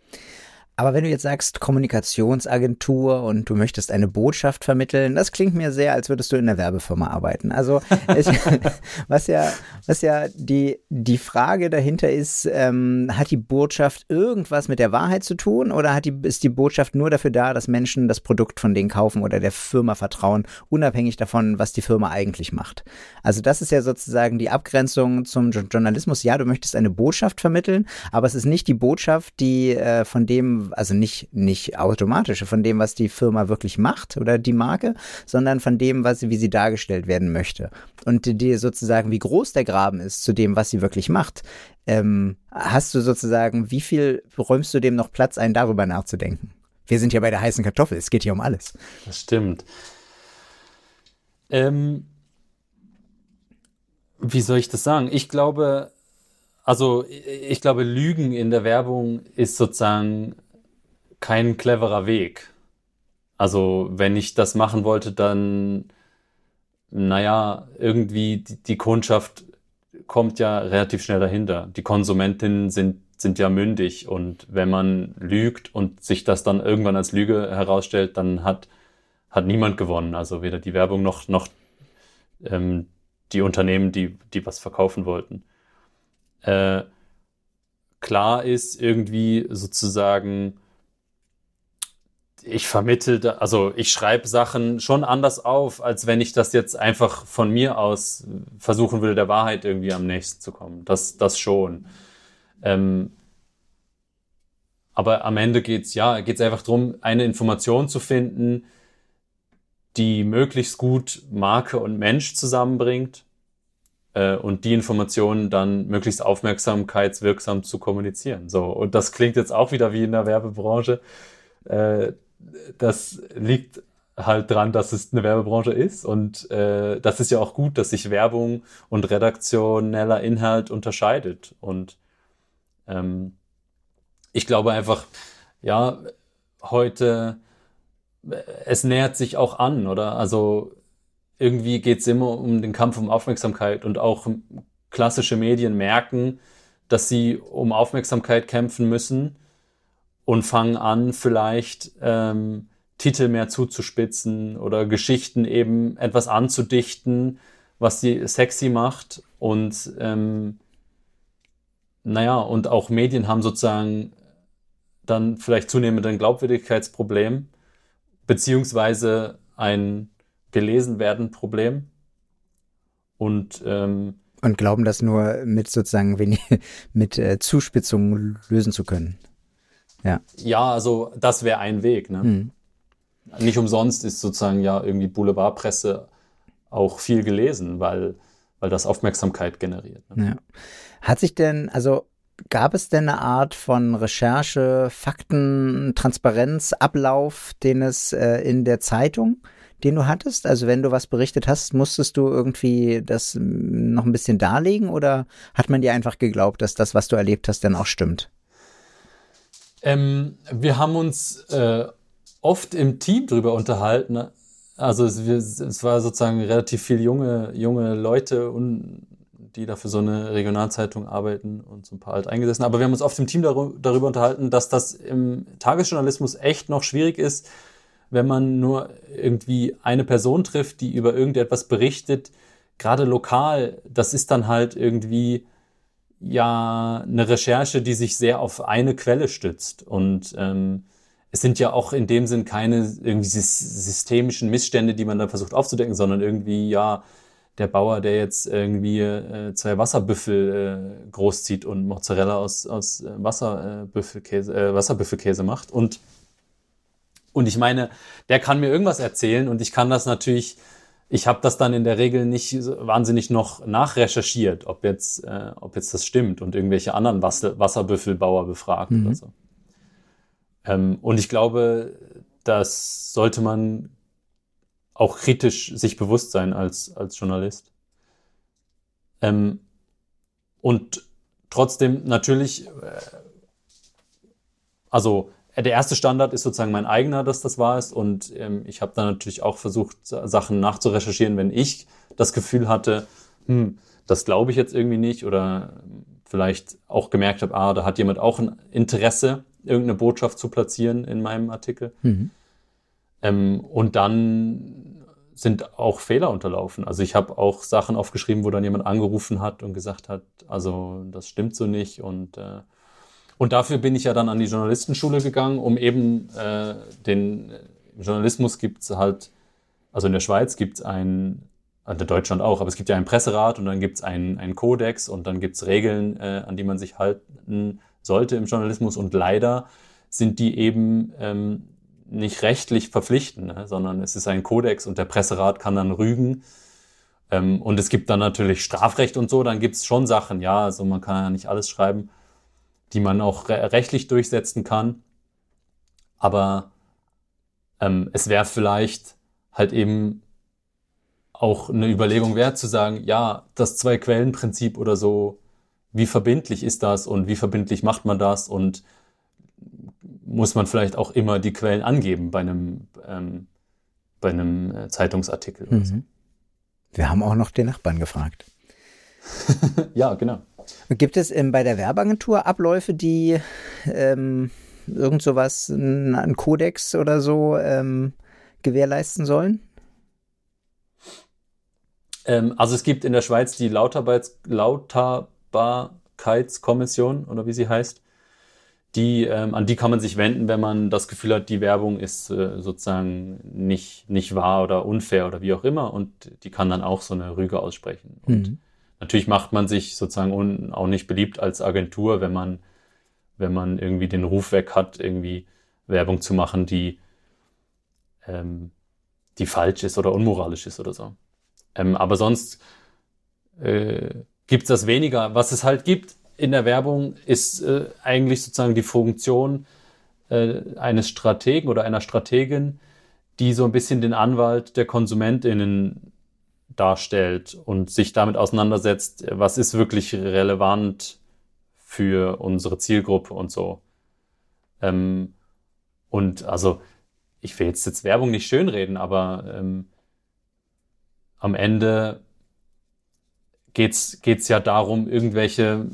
Aber wenn du jetzt sagst Kommunikationsagentur und du möchtest eine Botschaft vermitteln, das klingt mir sehr, als würdest du in einer Werbefirma arbeiten. Also es, was ja, was ja die die Frage dahinter ist, ähm, hat die Botschaft irgendwas mit der Wahrheit zu tun oder hat die ist die Botschaft nur dafür da, dass Menschen das Produkt von denen kaufen oder der Firma vertrauen, unabhängig davon, was die Firma eigentlich macht? Also das ist ja sozusagen die Abgrenzung zum Journalismus. Ja, du möchtest eine Botschaft vermitteln, aber es ist nicht die Botschaft, die äh, von dem also nicht, nicht automatische, von dem, was die Firma wirklich macht oder die Marke, sondern von dem, was wie sie dargestellt werden möchte. Und die sozusagen, wie groß der Graben ist zu dem, was sie wirklich macht, ähm, hast du sozusagen, wie viel räumst du dem noch Platz ein, darüber nachzudenken? Wir sind ja bei der heißen Kartoffel, es geht hier um alles. Das stimmt. Ähm, wie soll ich das sagen? Ich glaube, also ich glaube, Lügen in der Werbung ist sozusagen kein cleverer Weg. Also, wenn ich das machen wollte, dann, naja, irgendwie die, die Kundschaft kommt ja relativ schnell dahinter. Die Konsumentinnen sind, sind ja mündig und wenn man lügt und sich das dann irgendwann als Lüge herausstellt, dann hat, hat niemand gewonnen. Also weder die Werbung noch, noch ähm, die Unternehmen, die, die was verkaufen wollten. Äh, klar ist irgendwie sozusagen, ich vermittle, also ich schreibe Sachen schon anders auf, als wenn ich das jetzt einfach von mir aus versuchen würde, der Wahrheit irgendwie am nächsten zu kommen. Das, das schon. Ähm, aber am Ende geht's ja, geht's einfach darum, eine Information zu finden, die möglichst gut Marke und Mensch zusammenbringt äh, und die Informationen dann möglichst aufmerksamkeitswirksam zu kommunizieren. So und das klingt jetzt auch wieder wie in der Werbebranche. Äh, das liegt halt dran, dass es eine Werbebranche ist und äh, das ist ja auch gut, dass sich Werbung und redaktioneller Inhalt unterscheidet und ähm, ich glaube einfach, ja, heute es nähert sich auch an, oder? Also irgendwie geht es immer um den Kampf um Aufmerksamkeit und auch klassische Medien merken, dass sie um Aufmerksamkeit kämpfen müssen und fangen an, vielleicht ähm, Titel mehr zuzuspitzen oder Geschichten eben etwas anzudichten, was sie sexy macht. Und ähm, naja, und auch Medien haben sozusagen dann vielleicht zunehmend ein Glaubwürdigkeitsproblem, beziehungsweise ein gelesen werden Problem. Und ähm, und glauben das nur mit sozusagen wenig, mit äh, Zuspitzungen lösen zu können. Ja. Ja, also das wäre ein Weg. Ne? Mhm. Nicht umsonst ist sozusagen ja irgendwie Boulevardpresse auch viel gelesen, weil, weil das Aufmerksamkeit generiert. Ne? Ja. Hat sich denn, also gab es denn eine Art von Recherche, Fakten, Transparenz, Ablauf, den es äh, in der Zeitung den du hattest? Also wenn du was berichtet hast, musstest du irgendwie das noch ein bisschen darlegen oder hat man dir einfach geglaubt, dass das, was du erlebt hast, dann auch stimmt? Ähm, wir haben uns äh, oft im Team drüber unterhalten. Also es, es war sozusagen relativ viel junge, junge Leute und die da für so eine Regionalzeitung arbeiten und so ein paar alt eingesessen. Aber wir haben uns oft im Team darüber unterhalten, dass das im Tagesjournalismus echt noch schwierig ist, wenn man nur irgendwie eine Person trifft, die über irgendetwas berichtet, gerade lokal, das ist dann halt irgendwie ja eine Recherche, die sich sehr auf eine Quelle stützt. Und ähm, es sind ja auch in dem Sinn keine irgendwie systemischen Missstände, die man da versucht aufzudecken, sondern irgendwie ja der Bauer, der jetzt irgendwie äh, zwei Wasserbüffel äh, großzieht und Mozzarella aus, aus äh, Wasserbüffelkäse, äh, Wasserbüffelkäse macht. Und, und ich meine, der kann mir irgendwas erzählen und ich kann das natürlich, ich habe das dann in der Regel nicht wahnsinnig noch nachrecherchiert, ob jetzt, äh, ob jetzt das stimmt und irgendwelche anderen Wasser, Wasserbüffelbauer befragt mhm. oder so. Ähm, und ich glaube, das sollte man auch kritisch sich bewusst sein als, als Journalist. Ähm, und trotzdem natürlich, äh, also der erste Standard ist sozusagen mein eigener, dass das wahr ist. Und ähm, ich habe dann natürlich auch versucht, Sachen nachzurecherchieren, wenn ich das Gefühl hatte, hm, das glaube ich jetzt irgendwie nicht oder vielleicht auch gemerkt habe, ah, da hat jemand auch ein Interesse, irgendeine Botschaft zu platzieren in meinem Artikel. Mhm. Ähm, und dann sind auch Fehler unterlaufen. Also ich habe auch Sachen aufgeschrieben, wo dann jemand angerufen hat und gesagt hat, also das stimmt so nicht. Und, äh, und dafür bin ich ja dann an die Journalistenschule gegangen, um eben äh, den Journalismus gibt es halt, also in der Schweiz gibt es ein, in Deutschland auch, aber es gibt ja einen Presserat und dann gibt es einen, einen Kodex und dann gibt es Regeln, äh, an die man sich halten sollte im Journalismus. Und leider sind die eben ähm, nicht rechtlich verpflichtend, ne, sondern es ist ein Kodex und der Presserat kann dann rügen. Ähm, und es gibt dann natürlich Strafrecht und so, dann gibt es schon Sachen, ja, also man kann ja nicht alles schreiben, die man auch re rechtlich durchsetzen kann. Aber ähm, es wäre vielleicht halt eben auch eine Überlegung wert zu sagen, ja, das Zwei-Quellen-Prinzip oder so, wie verbindlich ist das und wie verbindlich macht man das und muss man vielleicht auch immer die Quellen angeben bei einem, ähm, bei einem äh, Zeitungsartikel. Mhm. So. Wir haben auch noch den Nachbarn gefragt. ja, genau. Gibt es ähm, bei der Werbeagentur Abläufe, die ähm, irgend sowas, einen Kodex oder so ähm, gewährleisten sollen? Ähm, also es gibt in der Schweiz die Lauterbarkeitskommission oder wie sie heißt die, ähm, an die kann man sich wenden, wenn man das Gefühl hat, die Werbung ist äh, sozusagen nicht, nicht wahr oder unfair oder wie auch immer. Und die kann dann auch so eine Rüge aussprechen. Und mhm. Natürlich macht man sich sozusagen auch nicht beliebt als Agentur, wenn man, wenn man irgendwie den Ruf weg hat, irgendwie Werbung zu machen, die, ähm, die falsch ist oder unmoralisch ist oder so. Ähm, aber sonst äh, gibt das weniger. Was es halt gibt, in der Werbung ist äh, eigentlich sozusagen die Funktion äh, eines Strategen oder einer Strategin, die so ein bisschen den Anwalt der KonsumentInnen darstellt und sich damit auseinandersetzt, was ist wirklich relevant für unsere Zielgruppe und so. Ähm, und also, ich will jetzt, jetzt Werbung nicht schönreden, aber ähm, am Ende geht's geht's ja darum, irgendwelche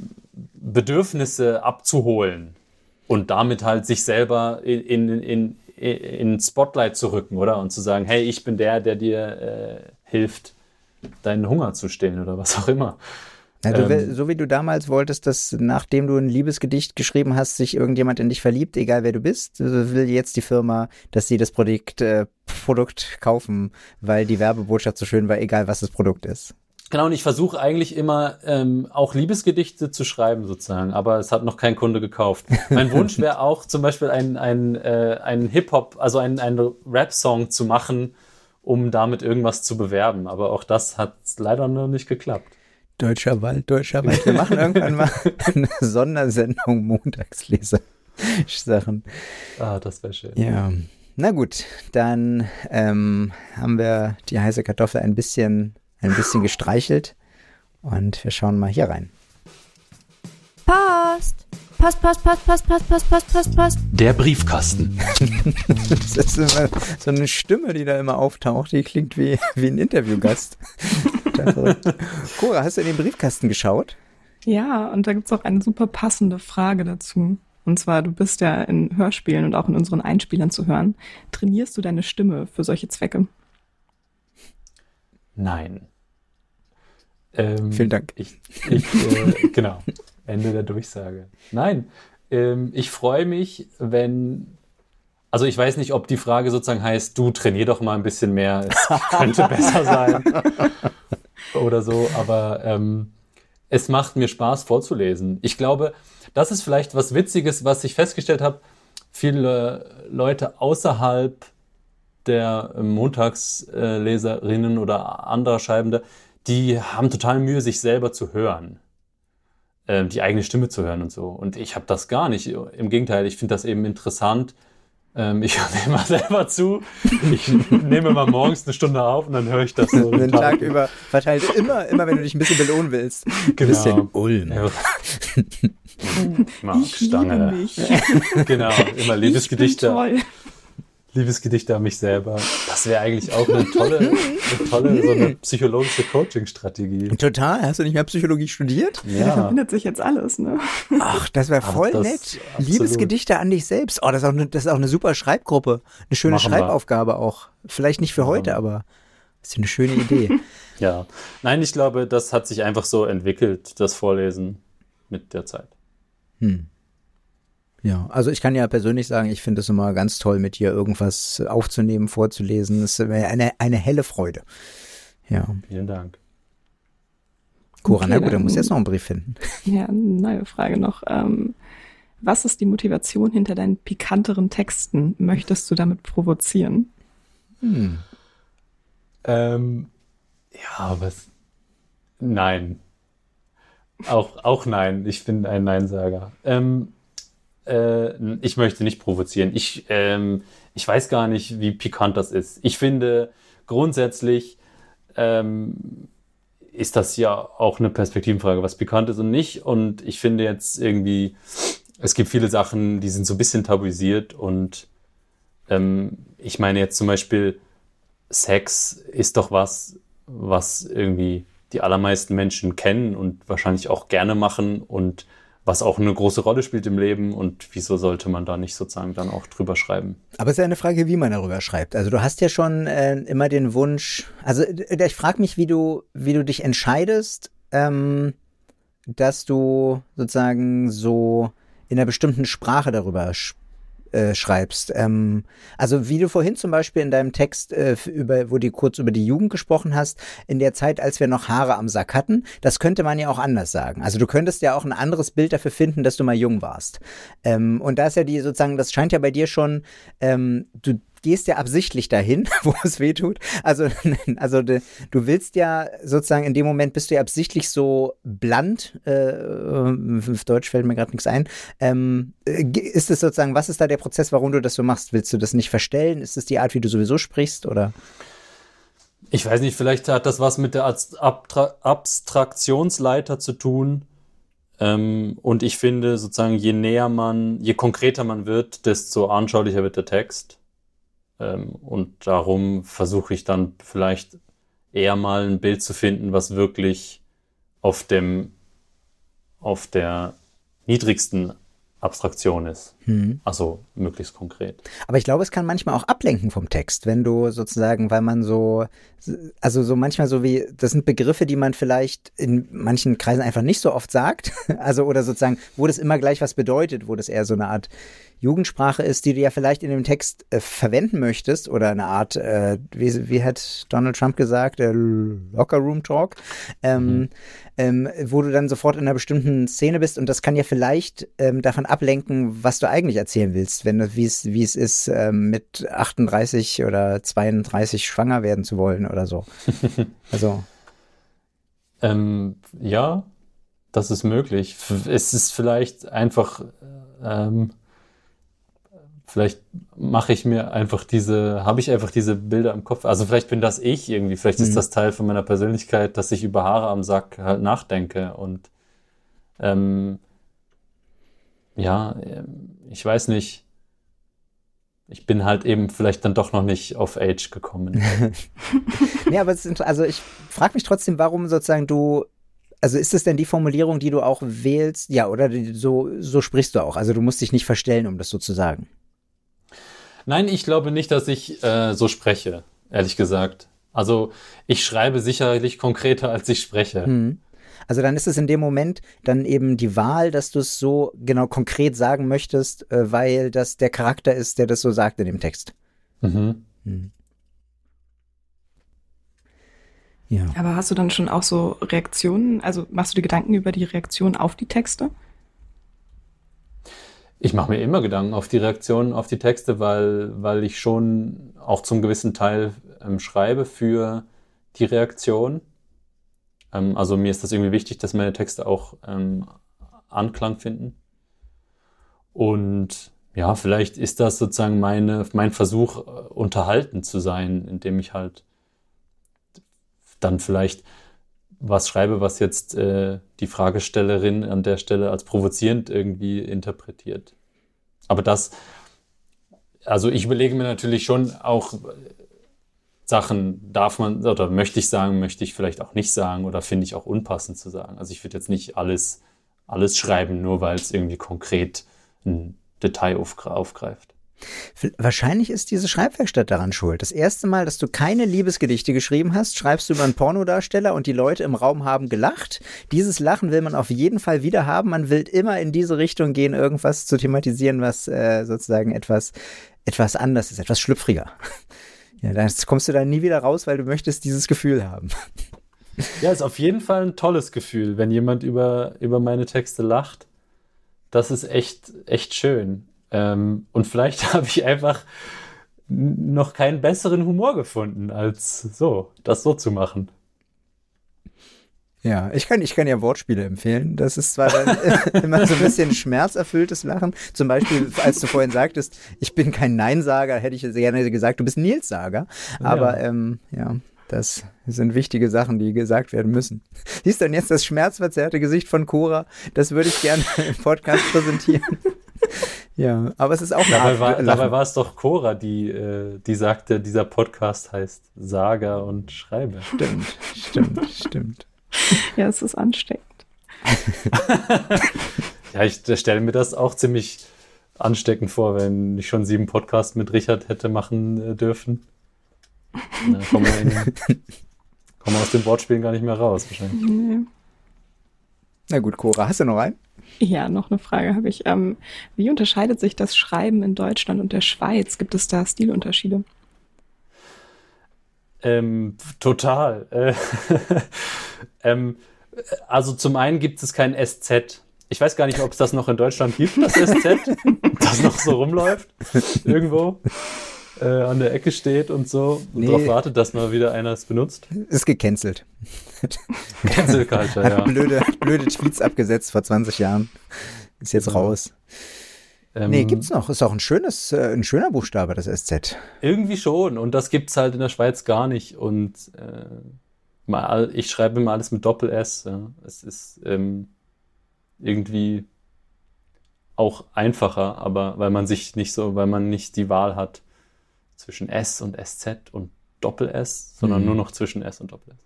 Bedürfnisse abzuholen und damit halt sich selber in, in, in, in Spotlight zu rücken, oder? Und zu sagen, hey, ich bin der, der dir äh, hilft, deinen Hunger zu stillen oder was auch immer. Ja, du, ähm, so wie du damals wolltest, dass nachdem du ein Liebesgedicht geschrieben hast, sich irgendjemand in dich verliebt, egal wer du bist, will jetzt die Firma, dass sie das Produkt, äh, Produkt kaufen, weil die Werbebotschaft so schön war, egal was das Produkt ist. Genau, und ich versuche eigentlich immer ähm, auch Liebesgedichte zu schreiben sozusagen, aber es hat noch kein Kunde gekauft. Mein Wunsch wäre auch zum Beispiel ein, ein, äh, ein Hip-Hop, also ein, ein Rap-Song zu machen, um damit irgendwas zu bewerben. Aber auch das hat leider noch nicht geklappt. Deutscher Wald, Deutscher Wald. Wir machen irgendwann mal eine Sondersendung Montagsleser. Sachen. Ah, das wäre schön. Ja. na gut, dann ähm, haben wir die heiße Kartoffel ein bisschen, ein bisschen gestreichelt und wir schauen mal hier rein. Post! Post, Post, Post, Post, Post, Post, Post, Post, Post. Der Briefkasten. das ist immer so eine Stimme, die da immer auftaucht, die klingt wie, wie ein Interviewgast. Cora, hast du in den Briefkasten geschaut? Ja, und da gibt's auch eine super passende Frage dazu. Und zwar, du bist ja in Hörspielen und auch in unseren Einspielern zu hören. Trainierst du deine Stimme für solche Zwecke? Nein. Ähm, Vielen Dank. Ich, ich äh, genau. Ende der Durchsage. Nein, ähm, ich freue mich, wenn. Also ich weiß nicht, ob die Frage sozusagen heißt, du trainier doch mal ein bisschen mehr, es könnte besser sein oder so, aber ähm, es macht mir Spaß vorzulesen. Ich glaube, das ist vielleicht was Witziges, was ich festgestellt habe. Viele Leute außerhalb der Montagsleserinnen oder anderer Schreibende, die haben total Mühe, sich selber zu hören. Ähm, die eigene Stimme zu hören und so. Und ich habe das gar nicht. Im Gegenteil, ich finde das eben interessant. Ähm, ich höre mir immer selber zu. Ich nehme mal morgens eine Stunde auf und dann höre ich das so. Den Tag, Tag über verteilt. Immer, immer, wenn du dich ein bisschen belohnen willst. Ein genau. bisschen Ulm. Ja. Mark Stange. genau, immer Liebesgedichte. Liebesgedichte an mich selber. Das wäre eigentlich auch eine tolle, eine tolle so eine psychologische Coaching-Strategie. Total. Hast du nicht mehr Psychologie studiert? Ja. Da verbindet sich jetzt alles, ne? Ach, das wäre voll das, nett. Absolut. Liebesgedichte an dich selbst. Oh, das ist, auch eine, das ist auch eine super Schreibgruppe. Eine schöne Machen Schreibaufgabe wir. auch. Vielleicht nicht für ja. heute, aber das ist eine schöne Idee. ja. Nein, ich glaube, das hat sich einfach so entwickelt, das Vorlesen mit der Zeit. Hm. Ja, also ich kann ja persönlich sagen, ich finde es immer ganz toll, mit dir irgendwas aufzunehmen, vorzulesen. Es ist eine, eine helle Freude. Ja. Vielen Dank. Cora, okay, na gut, dann muss jetzt noch einen Brief finden. Ja, eine neue Frage noch. Ähm, was ist die Motivation hinter deinen pikanteren Texten? Möchtest du damit provozieren? Hm. Ähm, ja, was? Nein. Auch, auch nein. Ich bin ein Neinsager. Ähm, äh, ich möchte nicht provozieren. Ich, ähm, ich weiß gar nicht, wie pikant das ist. Ich finde grundsätzlich ähm, ist das ja auch eine Perspektivenfrage, was pikant ist und nicht. Und ich finde jetzt irgendwie, es gibt viele Sachen, die sind so ein bisschen tabuisiert und ähm, ich meine jetzt zum Beispiel, Sex ist doch was, was irgendwie die allermeisten Menschen kennen und wahrscheinlich auch gerne machen und was auch eine große Rolle spielt im Leben und wieso sollte man da nicht sozusagen dann auch drüber schreiben? Aber es ist ja eine Frage, wie man darüber schreibt. Also du hast ja schon äh, immer den Wunsch, also äh, ich frage mich, wie du, wie du dich entscheidest, ähm, dass du sozusagen so in einer bestimmten Sprache darüber sprichst äh, schreibst. Ähm, also wie du vorhin zum Beispiel in deinem Text, äh, über, wo du kurz über die Jugend gesprochen hast, in der Zeit, als wir noch Haare am Sack hatten, das könnte man ja auch anders sagen. Also du könntest ja auch ein anderes Bild dafür finden, dass du mal jung warst. Ähm, und da ist ja die sozusagen, das scheint ja bei dir schon, ähm, du gehst ja absichtlich dahin, wo es weh tut. Also, also du willst ja sozusagen in dem Moment bist du ja absichtlich so bland, äh, auf Deutsch fällt mir gerade nichts ein. Ähm, äh, ist es sozusagen, was ist da der Prozess, warum du das so machst? Willst du das nicht verstellen? Ist es die Art, wie du sowieso sprichst oder? Ich weiß nicht, vielleicht hat das was mit der Abtra Abstraktionsleiter zu tun. Ähm, und ich finde sozusagen, je näher man, je konkreter man wird, desto anschaulicher wird der Text. Ähm, und darum versuche ich dann vielleicht eher mal ein Bild zu finden, was wirklich auf dem, auf der niedrigsten Abstraktion ist. Hm. Also möglichst konkret. Aber ich glaube, es kann manchmal auch ablenken vom Text, wenn du sozusagen, weil man so, also so manchmal so wie, das sind Begriffe, die man vielleicht in manchen Kreisen einfach nicht so oft sagt. Also oder sozusagen, wo das immer gleich was bedeutet, wo das eher so eine Art Jugendsprache ist, die du ja vielleicht in dem Text äh, verwenden möchtest oder eine Art, äh, wie, wie hat Donald Trump gesagt, äh, Locker Room Talk, ähm, mhm. ähm, wo du dann sofort in einer bestimmten Szene bist und das kann ja vielleicht ähm, davon ablenken, was du eigentlich erzählen willst, wenn du, wie es, wie es ist, ähm, mit 38 oder 32 schwanger werden zu wollen oder so. also. Ähm, ja, das ist möglich. Es ist vielleicht einfach ähm, Vielleicht mache ich mir einfach diese, habe ich einfach diese Bilder im Kopf. Also vielleicht bin das ich irgendwie, vielleicht mhm. ist das Teil von meiner Persönlichkeit, dass ich über Haare am Sack halt nachdenke und ähm, ja, ähm, ich weiß nicht. Ich bin halt eben vielleicht dann doch noch nicht auf Age gekommen. nee, aber es ist, also ich frage mich trotzdem, warum sozusagen du also ist es denn die Formulierung, die du auch wählst? Ja, oder so, so sprichst du auch. Also du musst dich nicht verstellen, um das so zu sagen. Nein, ich glaube nicht, dass ich äh, so spreche, ehrlich gesagt. Also ich schreibe sicherlich konkreter, als ich spreche. Hm. Also dann ist es in dem Moment dann eben die Wahl, dass du es so genau konkret sagen möchtest, äh, weil das der Charakter ist, der das so sagt in dem Text. Mhm. Hm. Ja. Aber hast du dann schon auch so Reaktionen? Also machst du dir Gedanken über die Reaktion auf die Texte? Ich mache mir immer Gedanken auf die Reaktionen auf die Texte, weil, weil ich schon auch zum gewissen Teil ähm, schreibe für die Reaktion. Ähm, also mir ist das irgendwie wichtig, dass meine Texte auch ähm, Anklang finden. Und ja, vielleicht ist das sozusagen meine, mein Versuch, äh, unterhalten zu sein, indem ich halt dann vielleicht was schreibe, was jetzt äh, die Fragestellerin an der Stelle als provozierend irgendwie interpretiert. Aber das, also ich überlege mir natürlich schon auch Sachen, darf man oder möchte ich sagen, möchte ich vielleicht auch nicht sagen oder finde ich auch unpassend zu sagen. Also ich würde jetzt nicht alles, alles schreiben, nur weil es irgendwie konkret ein Detail aufgreift. Wahrscheinlich ist diese Schreibwerkstatt daran schuld. Das erste Mal, dass du keine Liebesgedichte geschrieben hast, schreibst du über einen Pornodarsteller und die Leute im Raum haben gelacht. Dieses Lachen will man auf jeden Fall wieder haben. Man will immer in diese Richtung gehen, irgendwas zu thematisieren, was äh, sozusagen etwas, etwas anders ist, etwas schlüpfriger. Ja, da kommst du dann nie wieder raus, weil du möchtest dieses Gefühl haben. Ja, ist auf jeden Fall ein tolles Gefühl, wenn jemand über, über meine Texte lacht. Das ist echt, echt schön. Ähm, und vielleicht habe ich einfach noch keinen besseren Humor gefunden, als so, das so zu machen. Ja, ich kann, ich kann ja Wortspiele empfehlen. Das ist zwar dann immer so ein bisschen schmerzerfülltes Lachen. Zum Beispiel, als du vorhin sagtest, ich bin kein Neinsager, hätte ich gerne gesagt, du bist Nilssager. Aber ja, ähm, ja das sind wichtige Sachen, die gesagt werden müssen. Siehst du denn jetzt das schmerzverzerrte Gesicht von Cora? Das würde ich gerne im Podcast präsentieren. Ja, aber es ist auch dabei war, dabei war es doch Cora, die, äh, die sagte, dieser Podcast heißt Saga und Schreibe. Stimmt, stimmt, stimmt. Ja, es ist ansteckend. ja, ich stelle mir das auch ziemlich ansteckend vor, wenn ich schon sieben Podcasts mit Richard hätte machen äh, dürfen. Dann kommen wir, in, kommen wir aus den Wortspielen gar nicht mehr raus, wahrscheinlich. Nee. Na gut, Cora, hast du noch einen? Ja, noch eine Frage habe ich. Ähm, wie unterscheidet sich das Schreiben in Deutschland und der Schweiz? Gibt es da Stilunterschiede? Ähm, total. Äh, ähm, also zum einen gibt es kein SZ. Ich weiß gar nicht, ob es das noch in Deutschland gibt, das SZ, das noch so rumläuft irgendwo äh, an der Ecke steht und so und nee. darauf wartet, dass mal wieder einer es benutzt. Ist gecancelt. Cancel Culture, ja. Blöde, blöde Tweets abgesetzt vor 20 Jahren. Ist jetzt raus. Ähm, nee, gibt's noch. Ist auch ein schönes, äh, ein schöner Buchstabe, das SZ. Irgendwie schon. Und das gibt's halt in der Schweiz gar nicht. Und äh, mal, ich schreibe immer alles mit Doppel-S. Ja. Es ist ähm, irgendwie auch einfacher, aber weil man sich nicht so, weil man nicht die Wahl hat zwischen S und SZ und Doppel-S, sondern mhm. nur noch zwischen S und Doppel-S.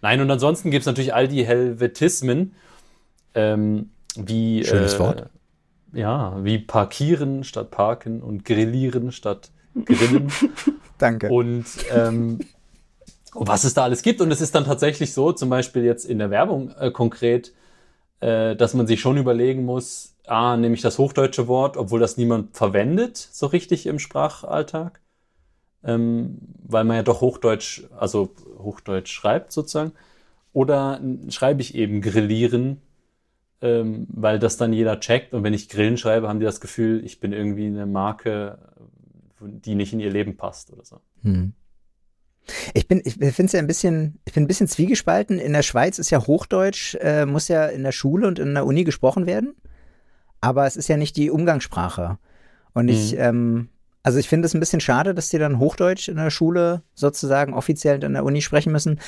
Nein, und ansonsten gibt es natürlich all die Helvetismen, ähm, wie Schönes äh, Wort. Ja, wie parkieren statt parken und grillieren statt grillen. Danke. Und ähm, was es da alles gibt. Und es ist dann tatsächlich so, zum Beispiel jetzt in der Werbung äh, konkret, äh, dass man sich schon überlegen muss, ah, nehme ich das hochdeutsche Wort, obwohl das niemand verwendet, so richtig im Sprachalltag ähm, weil man ja doch Hochdeutsch, also Hochdeutsch schreibt sozusagen. Oder schreibe ich eben grillieren, ähm, weil das dann jeder checkt. Und wenn ich Grillen schreibe, haben die das Gefühl, ich bin irgendwie eine Marke, die nicht in ihr Leben passt oder so. Hm. Ich bin, ich finde es ja ein bisschen, ich bin ein bisschen zwiegespalten. In der Schweiz ist ja Hochdeutsch, äh, muss ja in der Schule und in der Uni gesprochen werden. Aber es ist ja nicht die Umgangssprache. Und ich, mhm. ähm, also ich finde es ein bisschen schade, dass die dann Hochdeutsch in der Schule sozusagen offiziell in der Uni sprechen müssen.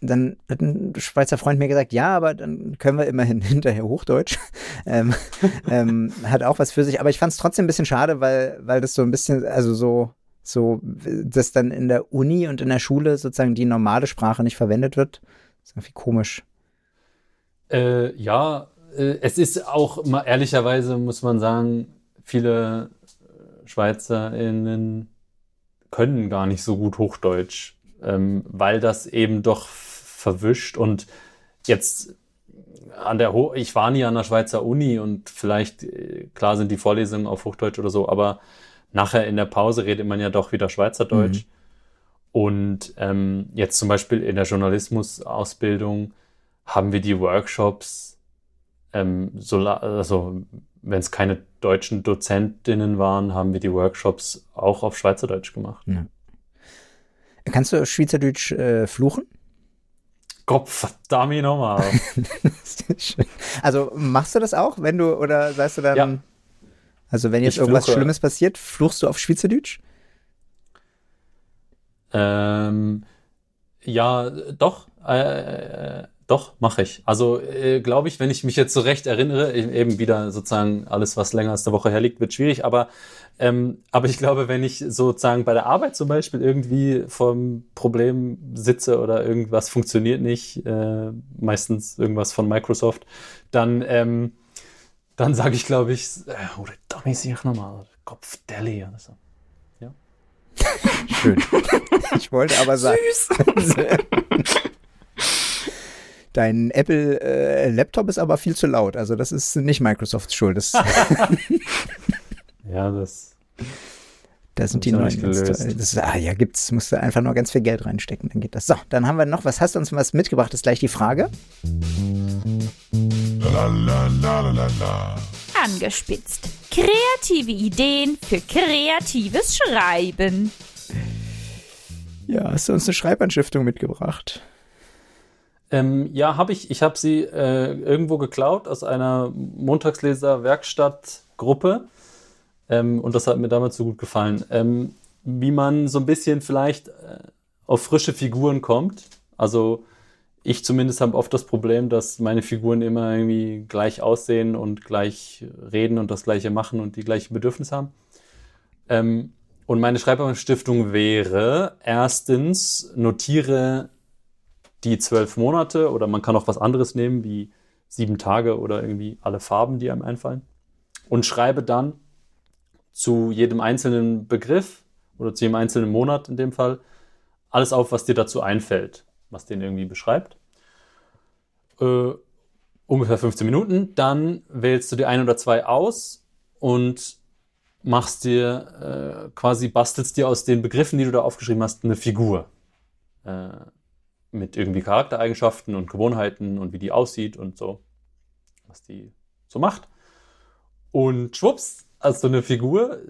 Dann hat ein Schweizer Freund mir gesagt, ja, aber dann können wir immerhin hinterher Hochdeutsch. ähm, ähm, hat auch was für sich. Aber ich fand es trotzdem ein bisschen schade, weil, weil das so ein bisschen, also so, so, dass dann in der Uni und in der Schule sozusagen die normale Sprache nicht verwendet wird. Das ist irgendwie komisch. Äh, ja, äh, es ist auch mal ehrlicherweise, muss man sagen, viele SchweizerInnen können gar nicht so gut Hochdeutsch, ähm, weil das eben doch verwischt und jetzt an der Ho ich war nie an der Schweizer Uni und vielleicht, äh, klar sind die Vorlesungen auf Hochdeutsch oder so, aber nachher in der Pause redet man ja doch wieder Schweizerdeutsch. Mhm. Und ähm, jetzt zum Beispiel in der Journalismusausbildung haben wir die Workshops ähm, so, also wenn es keine deutschen Dozentinnen waren, haben wir die Workshops auch auf Schweizerdeutsch gemacht. Ja. Kannst du Schweizerdeutsch äh, fluchen? Verdammt nochmal. also machst du das auch, wenn du, oder sagst du dann, ja. also wenn jetzt ich irgendwas fluche. Schlimmes passiert, fluchst du auf Schweizerdeutsch? Ähm, ja, doch. Äh, äh doch, mache ich. Also äh, glaube ich, wenn ich mich jetzt so recht erinnere, eben wieder sozusagen alles, was länger als eine Woche herliegt, wird schwierig. Aber ähm, aber ich glaube, wenn ich sozusagen bei der Arbeit zum Beispiel irgendwie vom Problem sitze oder irgendwas funktioniert nicht, äh, meistens irgendwas von Microsoft, dann ähm, dann sage ich, glaube ich, äh, oder Tommy sich nochmal Kopf Deli oder so. Ja. Schön. Ich wollte aber sagen. Süß. Dein Apple-Laptop äh, ist aber viel zu laut. Also das ist nicht Microsofts Schuld. Das ja, das. Da sind die neuen das, Ah ja, gibt's. Musst du einfach nur ganz viel Geld reinstecken, dann geht das. So, dann haben wir noch, was hast du uns was mitgebracht? Ist gleich die Frage. Angespitzt. Kreative Ideen für kreatives Schreiben. Ja, hast du uns eine Schreibanstiftung mitgebracht? Ähm, ja, habe ich. Ich habe sie äh, irgendwo geklaut aus einer Montagsleser-Werkstattgruppe. Ähm, und das hat mir damals so gut gefallen. Ähm, wie man so ein bisschen vielleicht äh, auf frische Figuren kommt. Also ich zumindest habe oft das Problem, dass meine Figuren immer irgendwie gleich aussehen und gleich reden und das gleiche machen und die gleichen Bedürfnisse haben. Ähm, und meine Schreiberstiftung wäre, erstens, notiere die zwölf Monate oder man kann auch was anderes nehmen, wie sieben Tage oder irgendwie alle Farben, die einem einfallen. Und schreibe dann zu jedem einzelnen Begriff oder zu jedem einzelnen Monat in dem Fall alles auf, was dir dazu einfällt, was den irgendwie beschreibt. Äh, ungefähr 15 Minuten. Dann wählst du dir ein oder zwei aus und machst dir äh, quasi, bastelst dir aus den Begriffen, die du da aufgeschrieben hast, eine Figur. Äh, mit irgendwie Charaktereigenschaften und Gewohnheiten und wie die aussieht und so, was die so macht. Und schwupps, du eine Figur,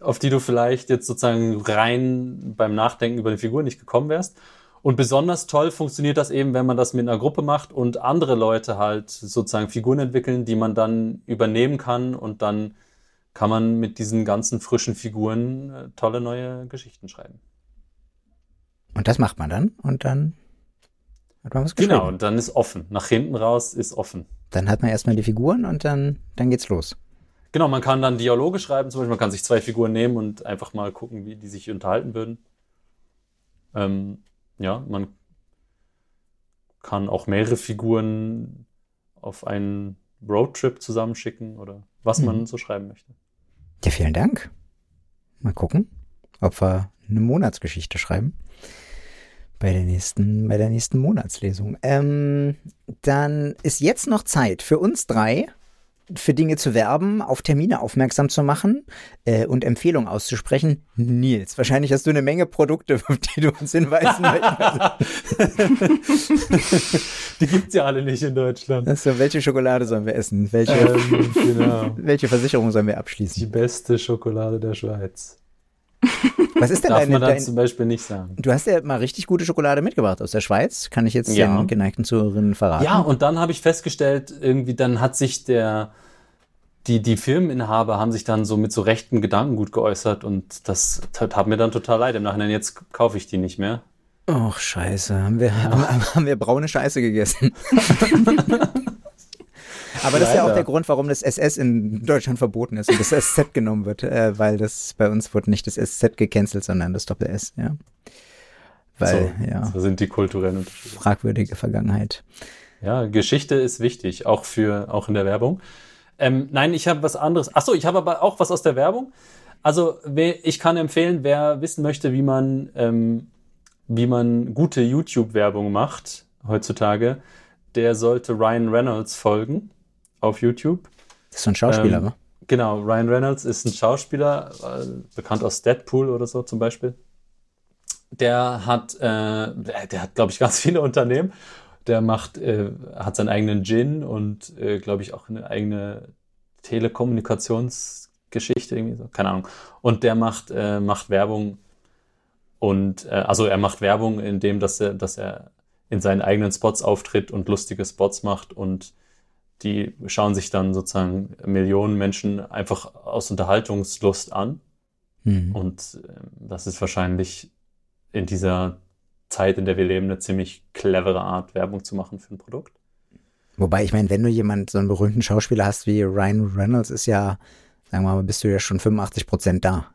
auf die du vielleicht jetzt sozusagen rein beim Nachdenken über eine Figur nicht gekommen wärst. Und besonders toll funktioniert das eben, wenn man das mit einer Gruppe macht und andere Leute halt sozusagen Figuren entwickeln, die man dann übernehmen kann und dann kann man mit diesen ganzen frischen Figuren äh, tolle neue Geschichten schreiben. Und das macht man dann und dann hat man was Genau, und dann ist offen. Nach hinten raus ist offen. Dann hat man erstmal die Figuren und dann, dann geht's los. Genau, man kann dann Dialoge schreiben, zum Beispiel, man kann sich zwei Figuren nehmen und einfach mal gucken, wie die sich unterhalten würden. Ähm, ja, man kann auch mehrere Figuren auf einen Roadtrip zusammenschicken oder was man so schreiben möchte. Ja, vielen Dank. Mal gucken, ob wir eine Monatsgeschichte schreiben bei der nächsten, bei der nächsten Monatslesung. Ähm, dann ist jetzt noch Zeit für uns drei, für Dinge zu werben, auf Termine aufmerksam zu machen äh, und Empfehlungen auszusprechen. Nils, wahrscheinlich hast du eine Menge Produkte, auf die du uns hinweisen möchtest. die gibt's ja alle nicht in Deutschland. Also, welche Schokolade sollen wir essen? Welche, ähm, genau. welche Versicherung sollen wir abschließen? Die beste Schokolade der Schweiz. Was ist denn Darf deine, man dann dein, zum Beispiel nicht sagen. Du hast ja mal richtig gute Schokolade mitgebracht aus der Schweiz. Kann ich jetzt ja. den geneigten Zuhörerinnen verraten? Ja, und dann habe ich festgestellt, irgendwie dann hat sich der die, die Firmeninhaber haben sich dann so mit so rechten Gedankengut geäußert und das tat mir dann total leid. Im Nachhinein, jetzt kaufe ich die nicht mehr. Och, scheiße. Haben wir, haben, haben wir braune Scheiße gegessen. Aber das ist ja auch der Grund, warum das SS in Deutschland verboten ist und das SZ genommen wird, äh, weil das bei uns wurde nicht das SZ gecancelt, sondern das Doppel-S, ja. Weil, so, ja. So sind die kulturellen Unterschiede. Fragwürdige Vergangenheit. Ja, Geschichte ist wichtig, auch für, auch in der Werbung. Ähm, nein, ich habe was anderes. Ach so, ich habe aber auch was aus der Werbung. Also, ich kann empfehlen, wer wissen möchte, wie man, ähm, wie man gute YouTube-Werbung macht heutzutage, der sollte Ryan Reynolds folgen auf YouTube. Das ist so ein Schauspieler, ähm, ne? Genau, Ryan Reynolds ist ein Schauspieler, äh, bekannt aus Deadpool oder so zum Beispiel. Der hat, äh, der hat, glaube ich, ganz viele Unternehmen. Der macht, äh, hat seinen eigenen Gin und, äh, glaube ich, auch eine eigene Telekommunikationsgeschichte, irgendwie so, keine Ahnung. Und der macht, äh, macht Werbung und, äh, also er macht Werbung, indem, dass er, dass er in seinen eigenen Spots auftritt und lustige Spots macht und die schauen sich dann sozusagen Millionen Menschen einfach aus Unterhaltungslust an. Mhm. Und äh, das ist wahrscheinlich in dieser Zeit, in der wir leben, eine ziemlich clevere Art, Werbung zu machen für ein Produkt. Wobei, ich meine, wenn du jemand, so einen berühmten Schauspieler hast wie Ryan Reynolds, ist ja, sagen wir mal, bist du ja schon 85 Prozent da.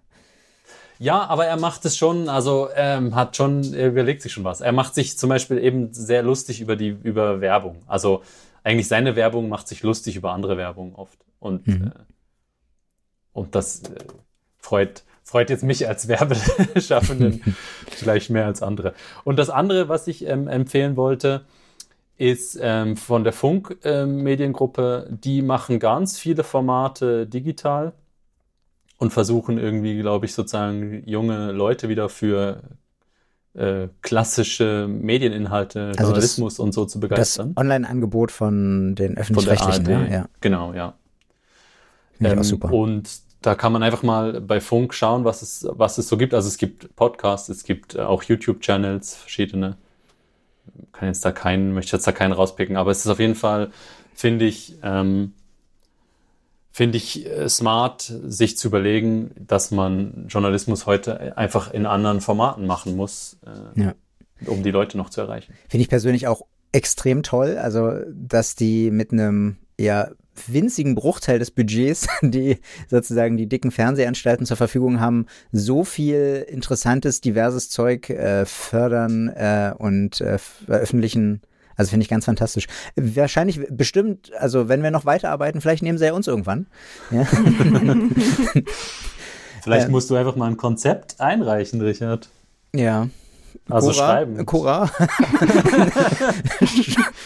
Ja, aber er macht es schon, also ähm, hat schon, er überlegt sich schon was. Er macht sich zum Beispiel eben sehr lustig über die, über Werbung. Also eigentlich seine Werbung macht sich lustig über andere Werbung oft. Und, mhm. äh, und das äh, freut, freut jetzt mich als Werbeschaffenden vielleicht mehr als andere. Und das andere, was ich ähm, empfehlen wollte, ist ähm, von der Funk-Mediengruppe. Ähm, die machen ganz viele Formate digital und versuchen irgendwie, glaube ich, sozusagen junge Leute wieder für äh, klassische Medieninhalte, also Journalismus das, und so zu begeistern. Das Online-Angebot von den öffentlich-rechtlichen, ja, ja. Genau, ja. Ähm, auch super. Und da kann man einfach mal bei Funk schauen, was es, was es so gibt. Also es gibt Podcasts, es gibt auch YouTube-Channels, verschiedene. Kann jetzt da keinen, möchte jetzt da keinen rauspicken, aber es ist auf jeden Fall, finde ich, ähm, finde ich äh, smart, sich zu überlegen, dass man Journalismus heute einfach in anderen Formaten machen muss, äh, ja. um die Leute noch zu erreichen. Finde ich persönlich auch extrem toll, also dass die mit einem ja winzigen Bruchteil des Budgets, die sozusagen die dicken Fernsehanstalten zur Verfügung haben, so viel interessantes, diverses Zeug äh, fördern äh, und äh, veröffentlichen also finde ich ganz fantastisch. Wahrscheinlich, bestimmt, also wenn wir noch weiterarbeiten, vielleicht nehmen sie ja uns irgendwann. Ja. vielleicht ähm, musst du einfach mal ein Konzept einreichen, Richard. Ja. Also Cora, schreiben. Cora.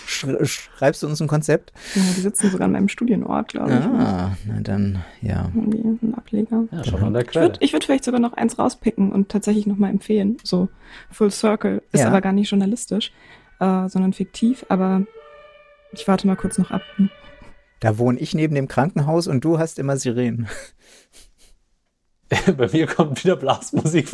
Schreibst du uns ein Konzept? Ja, die sitzen sogar an meinem Studienort, glaube ich. Ah, na dann, ja. Die, ein Ableger. Ja, schon an der Quelle. Ich würde würd vielleicht sogar noch eins rauspicken und tatsächlich nochmal empfehlen. So Full Circle ist ja. aber gar nicht journalistisch äh, sondern fiktiv, aber ich warte mal kurz noch ab. Da wohne ich neben dem Krankenhaus und du hast immer Sirenen. Bei mir kommt wieder Blasmusik.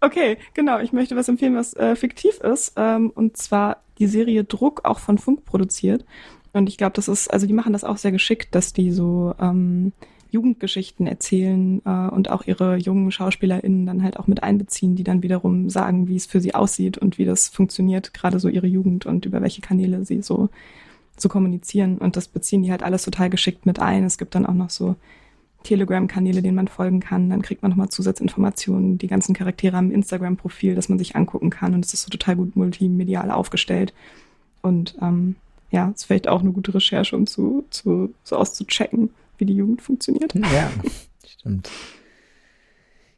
okay, genau. Ich möchte was empfehlen, was äh, fiktiv ist. Ähm, und zwar die Serie Druck, auch von Funk produziert. Und ich glaube, das ist, also die machen das auch sehr geschickt, dass die so ähm, Jugendgeschichten erzählen äh, und auch ihre jungen SchauspielerInnen dann halt auch mit einbeziehen, die dann wiederum sagen, wie es für sie aussieht und wie das funktioniert, gerade so ihre Jugend und über welche Kanäle sie so, so kommunizieren. Und das beziehen die halt alles total geschickt mit ein. Es gibt dann auch noch so Telegram-Kanäle, denen man folgen kann. Dann kriegt man nochmal Zusatzinformationen. Die ganzen Charaktere haben ein Instagram-Profil, das man sich angucken kann. Und es ist so total gut multimedial aufgestellt. Und ähm, ja, ist vielleicht auch eine gute Recherche, um zu, zu, so auszuchecken, wie die Jugend funktioniert. Ja, stimmt.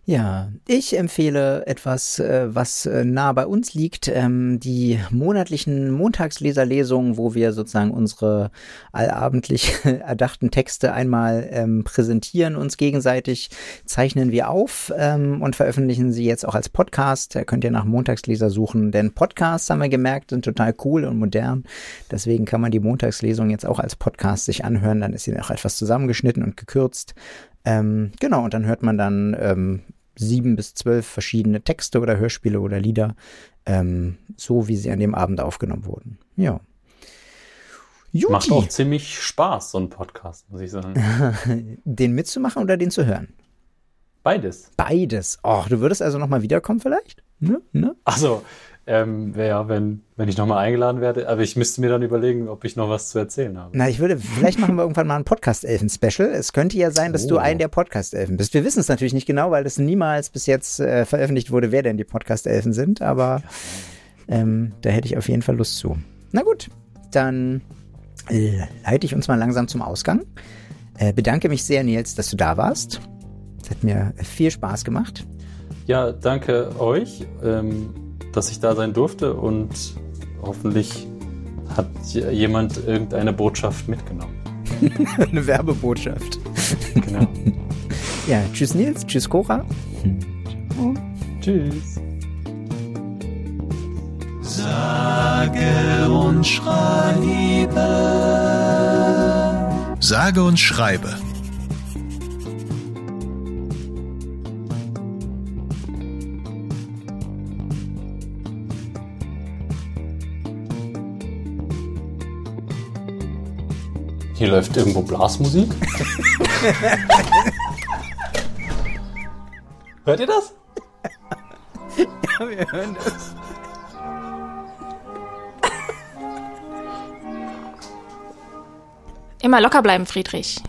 Ja, ich empfehle etwas, äh, was äh, nah bei uns liegt, ähm, die monatlichen Montagsleserlesungen, wo wir sozusagen unsere allabendlich erdachten Texte einmal ähm, präsentieren, uns gegenseitig zeichnen wir auf ähm, und veröffentlichen sie jetzt auch als Podcast. Da könnt ihr nach Montagsleser suchen, denn Podcasts haben wir gemerkt, sind total cool und modern. Deswegen kann man die Montagslesung jetzt auch als Podcast sich anhören. Dann ist sie auch etwas zusammengeschnitten und gekürzt. Genau, und dann hört man dann ähm, sieben bis zwölf verschiedene Texte oder Hörspiele oder Lieder, ähm, so wie sie an dem Abend aufgenommen wurden. Ja. Juti. Macht auch ziemlich Spaß, so ein Podcast, muss ich sagen. den mitzumachen oder den zu hören? Beides. Beides. Oh, du würdest also nochmal wiederkommen vielleicht? Ne? Ne? Also, ähm, ja, wenn, wenn ich nochmal eingeladen werde. Aber ich müsste mir dann überlegen, ob ich noch was zu erzählen habe. Na, ich würde, vielleicht machen wir irgendwann mal ein Podcast-Elfen-Special. Es könnte ja sein, dass oh. du ein der Podcast-Elfen bist. Wir wissen es natürlich nicht genau, weil es niemals bis jetzt äh, veröffentlicht wurde, wer denn die Podcast-Elfen sind. Aber ähm, da hätte ich auf jeden Fall Lust zu. Na gut, dann äh, leite ich uns mal langsam zum Ausgang. Äh, bedanke mich sehr, Nils, dass du da warst. Es hat mir viel Spaß gemacht. Ja, danke euch. Ähm dass ich da sein durfte und hoffentlich hat jemand irgendeine Botschaft mitgenommen. Eine Werbebotschaft. Genau. ja, tschüss Nils, tschüss Cora. Oh. Tschüss. Sage und schreibe. Sage und schreibe Hier läuft irgendwo Blasmusik. Hört ihr das? Ja, wir hören das. Immer locker bleiben, Friedrich.